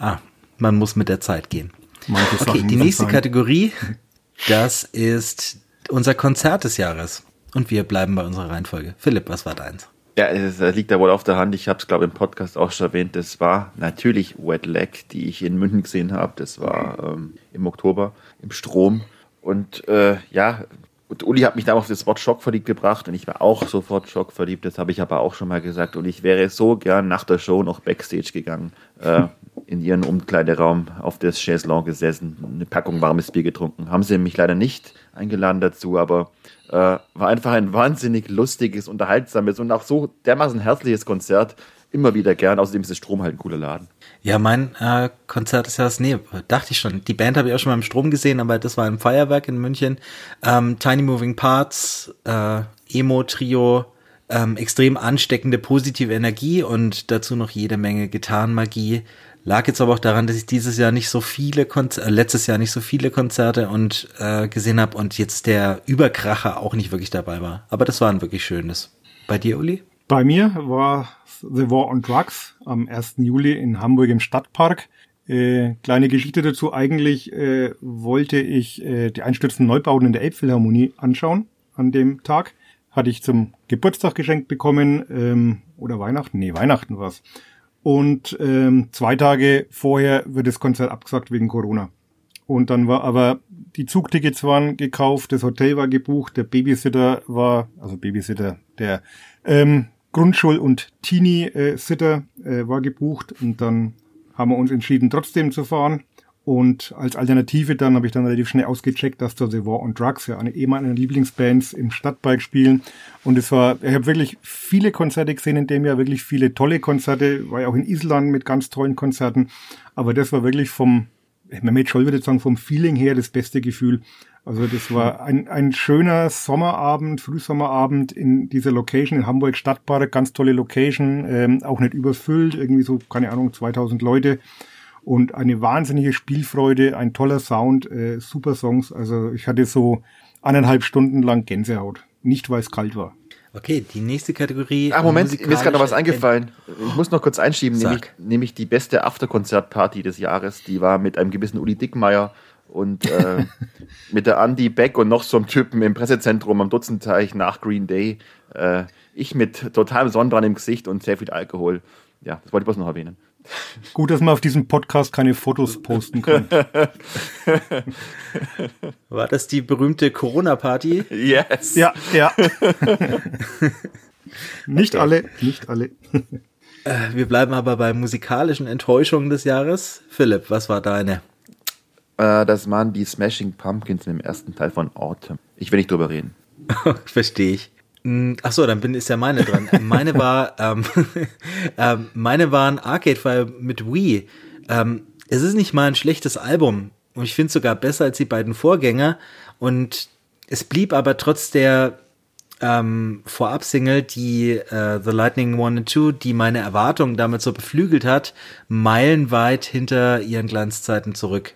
Ah, man muss mit der Zeit gehen. Manche okay, die nächste Kategorie, das ist unser Konzert des Jahres. Und wir bleiben bei unserer Reihenfolge. Philipp, was war deins? Ja, es liegt da wohl auf der Hand. Ich habe es, glaube ich, im Podcast auch schon erwähnt. Das war natürlich Wet Leg, die ich in München gesehen habe. Das war ähm, im Oktober im Strom. Und äh, ja, und Uli hat mich damals auf das Wort schockverliebt gebracht und ich war auch sofort schockverliebt. Das habe ich aber auch schon mal gesagt. Und ich wäre so gern nach der Show noch Backstage gegangen, äh, in ihren Umkleideraum auf das Chaiselong gesessen, eine Packung warmes Bier getrunken. Haben sie mich leider nicht eingeladen dazu, aber äh, war einfach ein wahnsinnig lustiges, unterhaltsames und auch so dermaßen herzliches Konzert. Immer wieder gern. Außerdem ist das Strom halt ein cooler Laden. Ja, mein äh, Konzert ist ja das, nee, dachte ich schon. Die Band habe ich auch schon mal im Strom gesehen, aber das war im Feuerwerk in München. Ähm, Tiny Moving Parts, äh, Emo-Trio, ähm, extrem ansteckende positive Energie und dazu noch jede Menge Gitarrenmagie. Lag jetzt aber auch daran, dass ich dieses Jahr nicht so viele Konzerte, äh, letztes Jahr nicht so viele Konzerte und äh, gesehen habe und jetzt der Überkracher auch nicht wirklich dabei war. Aber das war ein wirklich schönes. Bei dir, Uli? Bei mir war The War on Drugs am 1. Juli in Hamburg im Stadtpark. Äh, kleine Geschichte dazu. Eigentlich äh, wollte ich äh, die einstürzenden Neubauten in der Elbphilharmonie anschauen an dem Tag. Hatte ich zum Geburtstag geschenkt bekommen ähm, oder Weihnachten? Nee, Weihnachten war's. Und ähm, zwei Tage vorher wird das Konzert abgesagt wegen Corona. Und dann war aber, die Zugtickets waren gekauft, das Hotel war gebucht, der Babysitter war, also Babysitter, der ähm, Grundschul- und Teenie-Sitter äh, war gebucht und dann haben wir uns entschieden, trotzdem zu fahren. Und als Alternative dann habe ich dann relativ schnell ausgecheckt, dass da The War on Drugs, ja eine ehemalige Lieblingsbands im Stadtbike spielen. Und es war, ich habe wirklich viele Konzerte gesehen in dem Jahr, wirklich viele tolle Konzerte, war ja auch in Island mit ganz tollen Konzerten. Aber das war wirklich vom, Mehmet Scholl würde sagen, vom Feeling her das beste Gefühl. Also das war ein, ein schöner Sommerabend, Frühsommerabend in dieser Location in Hamburg Stadtpark, ganz tolle Location, ähm, auch nicht überfüllt, irgendwie so, keine Ahnung, 2000 Leute und eine wahnsinnige Spielfreude, ein toller Sound, äh, super Songs. Also ich hatte so eineinhalb Stunden lang Gänsehaut. Nicht, weil es kalt war. Okay, die nächste Kategorie. Ah, Moment, mir ist gerade noch was eingefallen. Ich muss noch kurz einschieben, nämlich, nämlich die beste Afterkonzertparty des Jahres. Die war mit einem gewissen Uli Dickmeier und äh, mit der Andy Beck und noch so einem Typen im Pressezentrum am Dutzendteich nach Green Day. Äh, ich mit totalem Sonnenbrand im Gesicht und sehr viel Alkohol. Ja, das wollte ich bloß noch erwähnen. Gut, dass man auf diesem Podcast keine Fotos posten kann. War das die berühmte Corona-Party? Yes. Ja, ja. nicht okay. alle, nicht alle. Äh, wir bleiben aber bei musikalischen Enttäuschungen des Jahres. Philipp, was war deine? Äh, das waren die Smashing Pumpkins im ersten Teil von Autumn. Ich will nicht drüber reden. Verstehe ich. Hm, ach so, dann bin ist ja meine dran. Meine war, ähm, ähm, meine waren Arcade Fire mit Wii. Ähm, es ist nicht mal ein schlechtes Album und ich finde es sogar besser als die beiden Vorgänger. Und es blieb aber trotz der ähm, Vorab-Single, die äh, The Lightning One and Two, die meine Erwartungen damit so beflügelt hat, meilenweit hinter ihren Glanzzeiten zurück.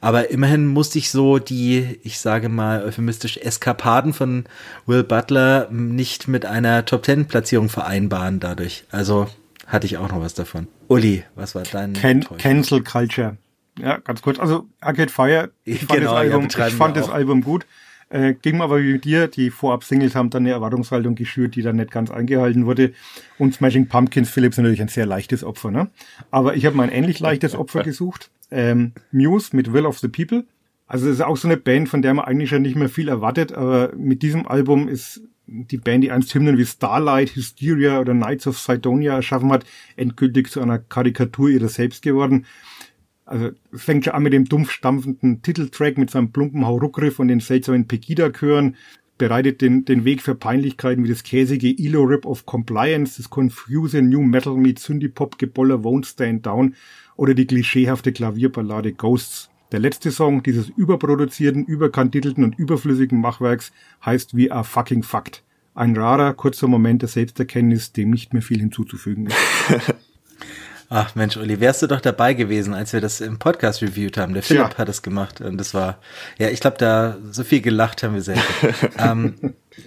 Aber immerhin musste ich so die, ich sage mal euphemistisch, Eskapaden von Will Butler nicht mit einer Top Ten Platzierung vereinbaren dadurch. Also hatte ich auch noch was davon. Uli, was war dein Can Cancel Culture. Ja, ganz kurz. Also Arcade Fire, ich fand, genau, das, Album, ja, ich fand das Album gut. Äh, ging aber wie dir, die Vorab-Singles haben dann eine Erwartungshaltung geschürt, die dann nicht ganz eingehalten wurde. Und Smashing Pumpkins Phillips natürlich ein sehr leichtes Opfer, ne? Aber ich habe mal ein ähnlich leichtes Opfer gesucht. Ähm, Muse mit Will of the People. Also das ist auch so eine Band, von der man eigentlich schon nicht mehr viel erwartet, aber mit diesem Album ist die Band, die einst Hymnen wie Starlight, Hysteria oder Knights of Sidonia erschaffen hat, endgültig zu einer Karikatur ihrer selbst geworden. Also es fängt schon an mit dem dumpf stampfenden Titeltrack mit seinem plumpen Hauruckriff und den seltsamen Pegida-Chören, bereitet den, den Weg für Peinlichkeiten wie das käsige Elo-Rip of Compliance, das confuse New Metal mit Synthie-Pop-Geboller Won't Stand Down oder die klischeehafte Klavierballade Ghosts. Der letzte Song dieses überproduzierten, überkandidelten und überflüssigen Machwerks heißt We Are Fucking Fucked. ein rarer, kurzer Moment der Selbsterkenntnis, dem nicht mehr viel hinzuzufügen ist. Ach Mensch, Uli, wärst du doch dabei gewesen, als wir das im Podcast reviewed haben. Der Philipp ja. hat es gemacht und das war, ja, ich glaube, da so viel gelacht haben wir selten. ähm,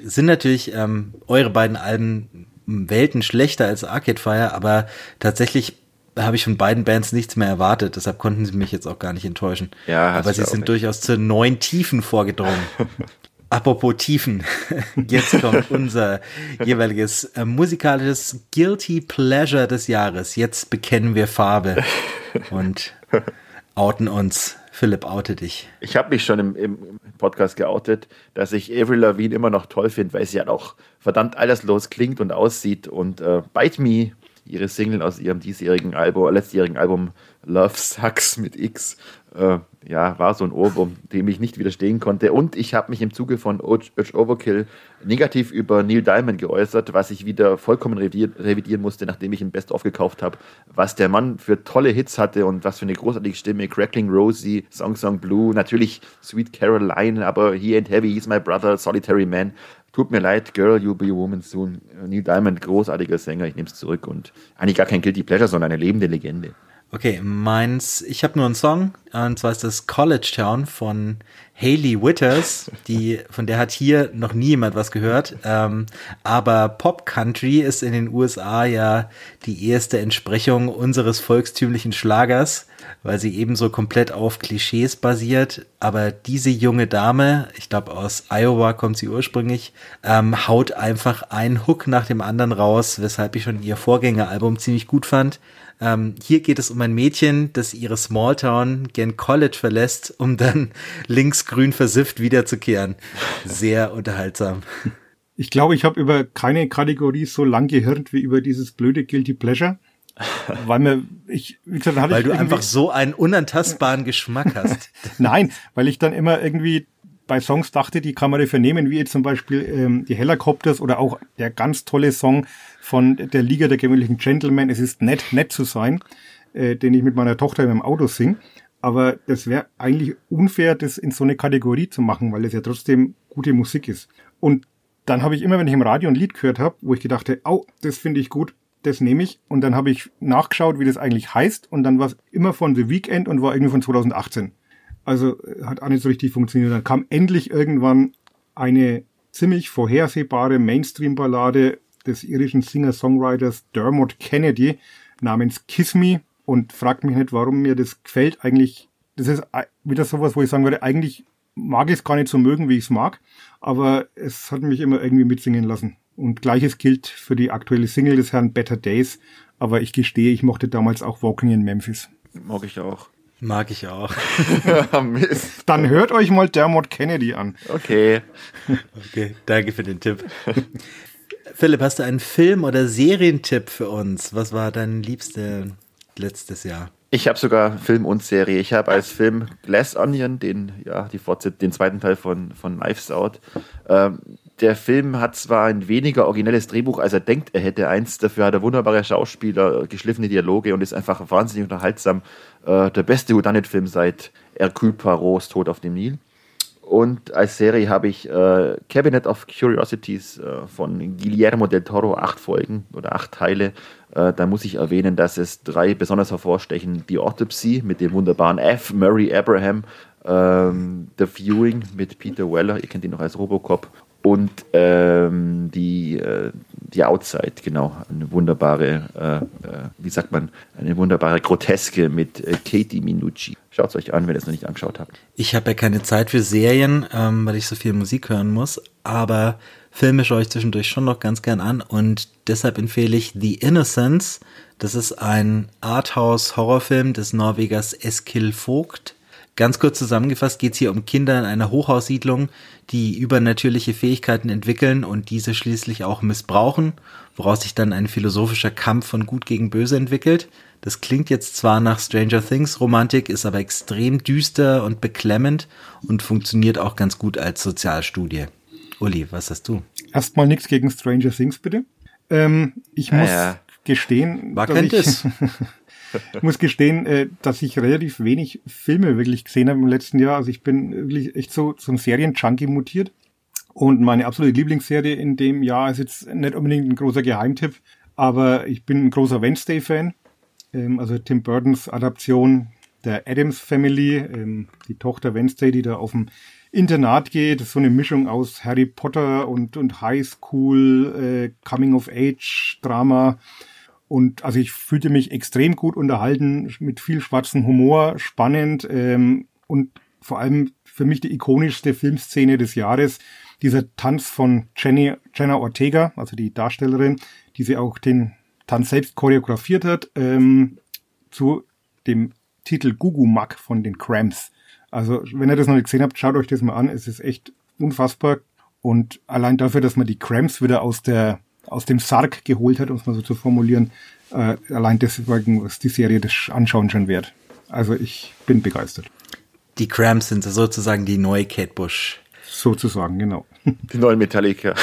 sind natürlich ähm, eure beiden Alben Welten schlechter als Arcade Fire, aber tatsächlich habe ich von beiden Bands nichts mehr erwartet, deshalb konnten sie mich jetzt auch gar nicht enttäuschen. Ja, aber sie sind nicht. durchaus zu neuen Tiefen vorgedrungen. Apropos Tiefen, jetzt kommt unser jeweiliges äh, musikalisches Guilty Pleasure des Jahres. Jetzt bekennen wir Farbe und outen uns. Philipp, oute dich. Ich habe mich schon im, im, Podcast geoutet, dass ich Avril Lavigne immer noch toll finde, weil sie ja halt auch verdammt alterslos klingt und aussieht. Und äh, Bite Me, ihre Single aus ihrem diesjährigen Album, letztjährigen Album Love Sucks mit X, äh, ja, war so ein Ohrwurm, dem ich nicht widerstehen konnte. Und ich habe mich im Zuge von Urge Overkill negativ über Neil Diamond geäußert, was ich wieder vollkommen revidieren musste, nachdem ich ihn Best aufgekauft habe. Was der Mann für tolle Hits hatte und was für eine großartige Stimme. Crackling Rosie, Song Song Blue, natürlich Sweet Caroline, aber He Ain't Heavy, He's My Brother, Solitary Man. Tut mir leid, Girl, You'll Be a Woman Soon. Neil Diamond, großartiger Sänger, ich nehme es zurück und eigentlich gar kein Guilty Pleasure, sondern eine lebende Legende. Okay, meins, ich habe nur einen Song, und zwar ist das College Town von Hayley Witters, die, von der hat hier noch nie jemand was gehört. Ähm, aber Pop Country ist in den USA ja die erste Entsprechung unseres volkstümlichen Schlagers, weil sie ebenso komplett auf Klischees basiert. Aber diese junge Dame, ich glaube aus Iowa kommt sie ursprünglich, ähm, haut einfach einen Hook nach dem anderen raus, weshalb ich schon ihr Vorgängeralbum ziemlich gut fand. Ähm, hier geht es um ein Mädchen, das ihre Smalltown gen College verlässt, um dann linksgrün versifft wiederzukehren. Sehr unterhaltsam. Ich glaube, ich habe über keine Kategorie so lang gehirnt wie über dieses blöde Guilty Pleasure. Weil mir, ich, wie gesagt, hatte weil ich du einfach so einen unantastbaren Geschmack hast. Nein, weil ich dann immer irgendwie bei Songs dachte, die kann man vernehmen, wie jetzt zum Beispiel ähm, die Helicopters oder auch der ganz tolle Song von der Liga der gewöhnlichen Gentlemen, es ist nett, nett zu sein, äh, den ich mit meiner Tochter in meinem Auto sing. Aber das wäre eigentlich unfair, das in so eine Kategorie zu machen, weil es ja trotzdem gute Musik ist. Und dann habe ich immer, wenn ich im Radio ein Lied gehört habe, wo ich gedacht habe, oh, das finde ich gut, das nehme ich. Und dann habe ich nachgeschaut, wie das eigentlich heißt. Und dann war es immer von The Weekend und war irgendwie von 2018. Also äh, hat auch nicht so richtig funktioniert. Dann kam endlich irgendwann eine ziemlich vorhersehbare Mainstream-Ballade des irischen Singer-Songwriters Dermot Kennedy namens Kiss Me und fragt mich nicht, warum mir das gefällt. Eigentlich, das ist wieder sowas, wo ich sagen würde, eigentlich mag ich es gar nicht so mögen, wie ich es mag, aber es hat mich immer irgendwie mitsingen lassen. Und gleiches gilt für die aktuelle Single des Herrn Better Days, aber ich gestehe, ich mochte damals auch Walking in Memphis. Mag ich auch. Mag ich auch. Mist. Dann hört euch mal Dermot Kennedy an. Okay. Okay, danke für den Tipp. Philipp, hast du einen Film- oder Serientipp für uns? Was war dein liebster letztes Jahr? Ich habe sogar Film und Serie. Ich habe als Film Glass Onion, den, ja, die Fortsetzung, den zweiten Teil von, von Knives Out. Ähm, der Film hat zwar ein weniger originelles Drehbuch, als er denkt, er hätte eins. Dafür hat er wunderbare Schauspieler, geschliffene Dialoge und ist einfach wahnsinnig unterhaltsam. Äh, der beste Whodunit-Film seit Hercule Poirot's Tod auf dem Nil. Und als Serie habe ich äh, Cabinet of Curiosities äh, von Guillermo del Toro, acht Folgen oder acht Teile. Äh, da muss ich erwähnen, dass es drei besonders hervorstechen. Die Autopsy mit dem wunderbaren F. Murray Abraham, ähm, The Viewing mit Peter Weller, ihr kennt ihn noch als Robocop, und ähm, die, äh, die Outside, genau, eine wunderbare, äh, äh, wie sagt man, eine wunderbare Groteske mit äh, Katie Minucci. Schaut es euch an, wenn ihr es noch nicht angeschaut habt. Ich habe ja keine Zeit für Serien, ähm, weil ich so viel Musik hören muss, aber Filme schaue ich zwischendurch schon noch ganz gern an und deshalb empfehle ich The Innocence. Das ist ein Arthouse-Horrorfilm des Norwegers Eskil Vogt Ganz kurz zusammengefasst geht es hier um Kinder in einer Hochhaussiedlung, die übernatürliche Fähigkeiten entwickeln und diese schließlich auch missbrauchen, woraus sich dann ein philosophischer Kampf von Gut gegen Böse entwickelt. Das klingt jetzt zwar nach Stranger Things Romantik, ist aber extrem düster und beklemmend und funktioniert auch ganz gut als Sozialstudie. Uli, was hast du? Erstmal nichts gegen Stranger Things, bitte. Ähm, ich muss ja. gestehen, War dass ich, ich muss gestehen, äh, dass ich relativ wenig Filme wirklich gesehen habe im letzten Jahr. Also ich bin wirklich echt so, ein Serienjunkie mutiert. Und meine absolute Lieblingsserie in dem Jahr ist jetzt nicht unbedingt ein großer Geheimtipp, aber ich bin ein großer Wednesday-Fan. Ähm, also Tim Burtons Adaption der Adams Family, ähm, die Tochter Wednesday, die da auf dem Internat geht. Das ist so eine Mischung aus Harry Potter und, und High School, äh, Coming of Age Drama. Und also ich fühlte mich extrem gut unterhalten, mit viel schwarzem Humor, spannend ähm, und vor allem für mich die ikonischste Filmszene des Jahres, dieser Tanz von Jenny, Jenna Ortega, also die Darstellerin, die sie auch den Tanz selbst choreografiert hat, ähm, zu dem Titel Gugu Mack von den Cramps. Also wenn ihr das noch nicht gesehen habt, schaut euch das mal an. Es ist echt unfassbar. Und allein dafür, dass man die Cramps wieder aus der aus dem Sarg geholt hat, um es mal so zu formulieren, äh, allein deswegen ist die Serie das Anschauen schon wert. Also ich bin begeistert. Die Cramps sind sozusagen die neue Kate Bush. Sozusagen, genau. Die neuen Metallica.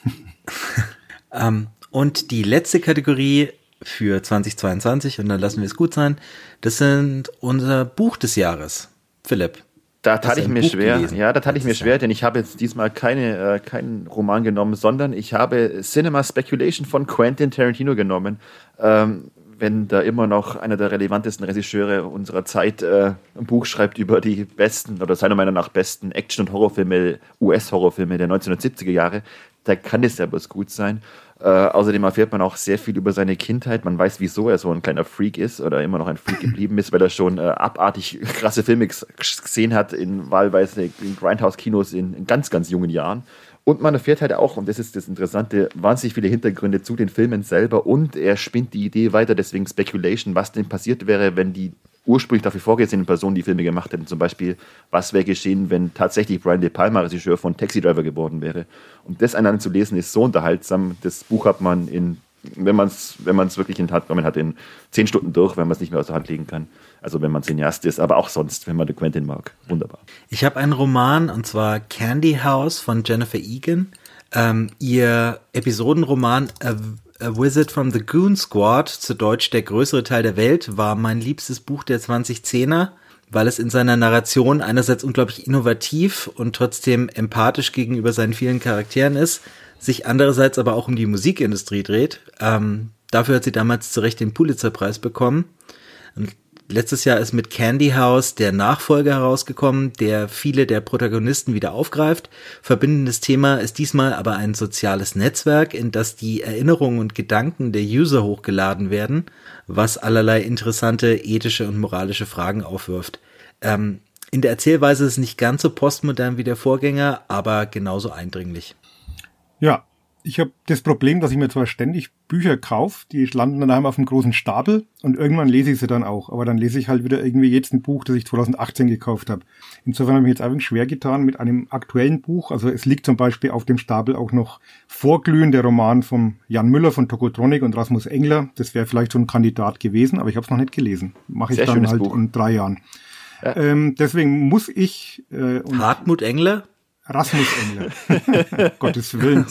ähm, und die letzte Kategorie für 2022, und dann lassen wir es gut sein, das sind unser Buch des Jahres. Philipp, da tat ich mir Buch schwer. Gelesen. Ja, da tat ich mir schwer, denn ich habe jetzt diesmal keine, äh, keinen Roman genommen, sondern ich habe Cinema Speculation von Quentin Tarantino genommen. Ähm, wenn da immer noch einer der relevantesten Regisseure unserer Zeit äh, ein Buch schreibt über die besten oder seiner Meinung nach besten Action- und Horrorfilme, US-Horrorfilme der 1970er Jahre, da kann es ja bloß gut sein. Äh, außerdem erfährt man auch sehr viel über seine Kindheit. Man weiß, wieso er so ein kleiner Freak ist oder immer noch ein Freak geblieben ist, weil er schon äh, abartig krasse Filme gesehen hat in wahlweise in Grindhouse-Kinos in, in ganz, ganz jungen Jahren. Und man erfährt halt auch, und das ist das Interessante, wahnsinnig viele Hintergründe zu den Filmen selber und er spinnt die Idee weiter, deswegen Speculation, was denn passiert wäre, wenn die ursprünglich dafür vorgesehenen Personen die Filme gemacht hätten. Zum Beispiel, was wäre geschehen, wenn tatsächlich Brian De Palma Regisseur von Taxi Driver geworden wäre. Und das einander zu lesen, ist so unterhaltsam. Das Buch hat man in, wenn man es wenn man's wirklich in Hand genommen hat, in zehn Stunden durch, wenn man es nicht mehr aus der Hand legen kann. Also wenn man Cineast ist, aber auch sonst, wenn man den Quentin mag. Wunderbar. Ich habe einen Roman, und zwar Candy House von Jennifer Egan. Ähm, ihr Episodenroman A A Wizard from the Goon Squad, zu Deutsch Der größere Teil der Welt, war mein liebstes Buch der 2010er, weil es in seiner Narration einerseits unglaublich innovativ und trotzdem empathisch gegenüber seinen vielen Charakteren ist, sich andererseits aber auch um die Musikindustrie dreht. Ähm, dafür hat sie damals zu Recht den Pulitzerpreis bekommen. Und Letztes Jahr ist mit Candy House der Nachfolger herausgekommen, der viele der Protagonisten wieder aufgreift. Verbindendes Thema ist diesmal aber ein soziales Netzwerk, in das die Erinnerungen und Gedanken der User hochgeladen werden, was allerlei interessante ethische und moralische Fragen aufwirft. Ähm, in der Erzählweise ist es nicht ganz so postmodern wie der Vorgänger, aber genauso eindringlich. Ja, ich habe das Problem, dass ich mir zwar ständig Bücher kaufe, die landen dann einmal auf einem großen Stapel und irgendwann lese ich sie dann auch. Aber dann lese ich halt wieder irgendwie jetzt ein Buch, das ich 2018 gekauft habe. Insofern habe ich mich jetzt einfach schwer getan mit einem aktuellen Buch. Also es liegt zum Beispiel auf dem Stapel auch noch Vorglühen, der Roman von Jan Müller von Tokotronic und Rasmus Engler. Das wäre vielleicht schon ein Kandidat gewesen, aber ich habe es noch nicht gelesen. Mache ich Sehr dann halt Buch. in drei Jahren. Ja. Ähm, deswegen muss ich. Äh, Hartmut Engler? Rasmus Engler. Gottes Willen.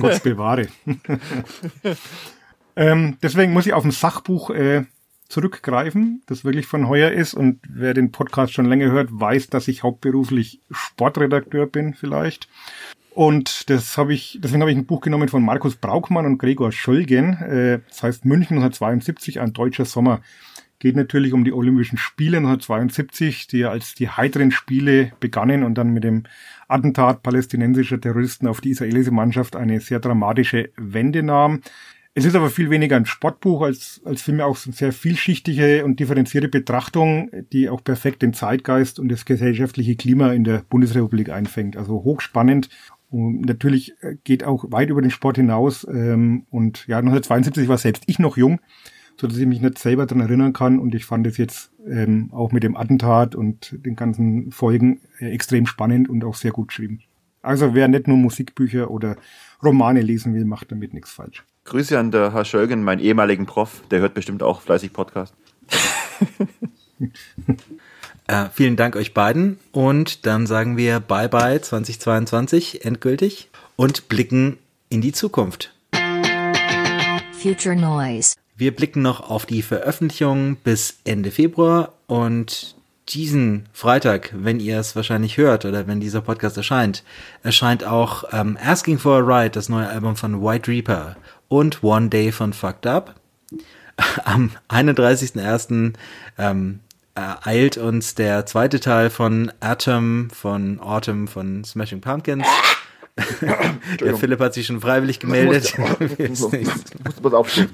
Gottes bewahre. ähm, deswegen muss ich auf ein Sachbuch äh, zurückgreifen, das wirklich von heuer ist. Und wer den Podcast schon länger hört, weiß, dass ich hauptberuflich Sportredakteur bin, vielleicht. Und das habe ich, deswegen habe ich ein Buch genommen von Markus Braukmann und Gregor Schölgen. Äh, das heißt München 1972, ein deutscher Sommer geht natürlich um die Olympischen Spiele 1972, die ja als die heiteren Spiele begannen und dann mit dem Attentat palästinensischer Terroristen auf die israelische Mannschaft eine sehr dramatische Wende nahm. Es ist aber viel weniger ein Sportbuch als, als vielmehr auch eine sehr vielschichtige und differenzierte Betrachtung, die auch perfekt den Zeitgeist und das gesellschaftliche Klima in der Bundesrepublik einfängt. Also hochspannend und natürlich geht auch weit über den Sport hinaus. Ähm, und ja, 1972 war selbst ich noch jung so dass ich mich nicht selber daran erinnern kann. Und ich fand es jetzt ähm, auch mit dem Attentat und den ganzen Folgen äh, extrem spannend und auch sehr gut geschrieben. Also wer nicht nur Musikbücher oder Romane lesen will, macht damit nichts falsch. Grüße an der Herr Schölgen, meinen ehemaligen Prof, der hört bestimmt auch fleißig Podcast. äh, vielen Dank euch beiden und dann sagen wir Bye bye 2022 endgültig und blicken in die Zukunft. Future Noise. Wir blicken noch auf die Veröffentlichung bis Ende Februar und diesen Freitag, wenn ihr es wahrscheinlich hört oder wenn dieser Podcast erscheint, erscheint auch ähm, Asking for a Ride, das neue Album von White Reaper und One Day von Fucked Up. Am 31.01. Ähm, eilt uns der zweite Teil von Atom, von Autumn, von Smashing Pumpkins. der Philipp hat sich schon freiwillig gemeldet. Musst du aufstehen.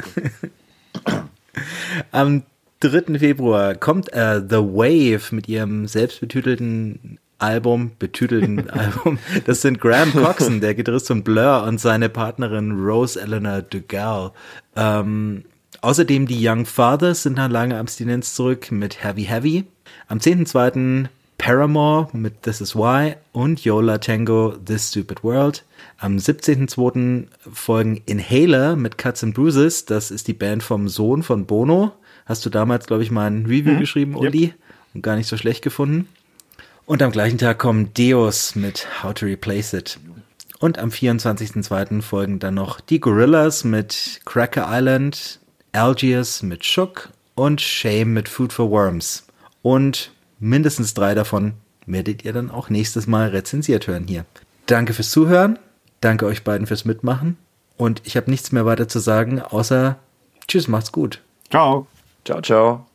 Am 3. Februar kommt äh, The Wave mit ihrem selbstbetitelten Album, betitelten Album. Das sind Graham Coxon, der Gitarrist von Blur und seine Partnerin Rose Eleanor Dugal. Ähm, außerdem die Young Fathers sind nach langer Abstinenz zurück mit Heavy Heavy. Am 10.2. Paramore mit This Is Why und Yola Tango This Stupid World. Am 17.2. folgen Inhaler mit Cuts and Bruises. Das ist die Band vom Sohn von Bono. Hast du damals, glaube ich, mal ein Review mhm. geschrieben, Uli? Yep. Und gar nicht so schlecht gefunden. Und am gleichen Tag kommen Deus mit How to Replace It. Und am 24.2. folgen dann noch die Gorillas mit Cracker Island, Algiers mit Shook und Shame mit Food for Worms. Und mindestens drei davon werdet ihr dann auch nächstes Mal rezensiert hören hier. Danke fürs Zuhören, danke euch beiden fürs Mitmachen und ich habe nichts mehr weiter zu sagen, außer Tschüss, macht's gut. Ciao. Ciao, ciao.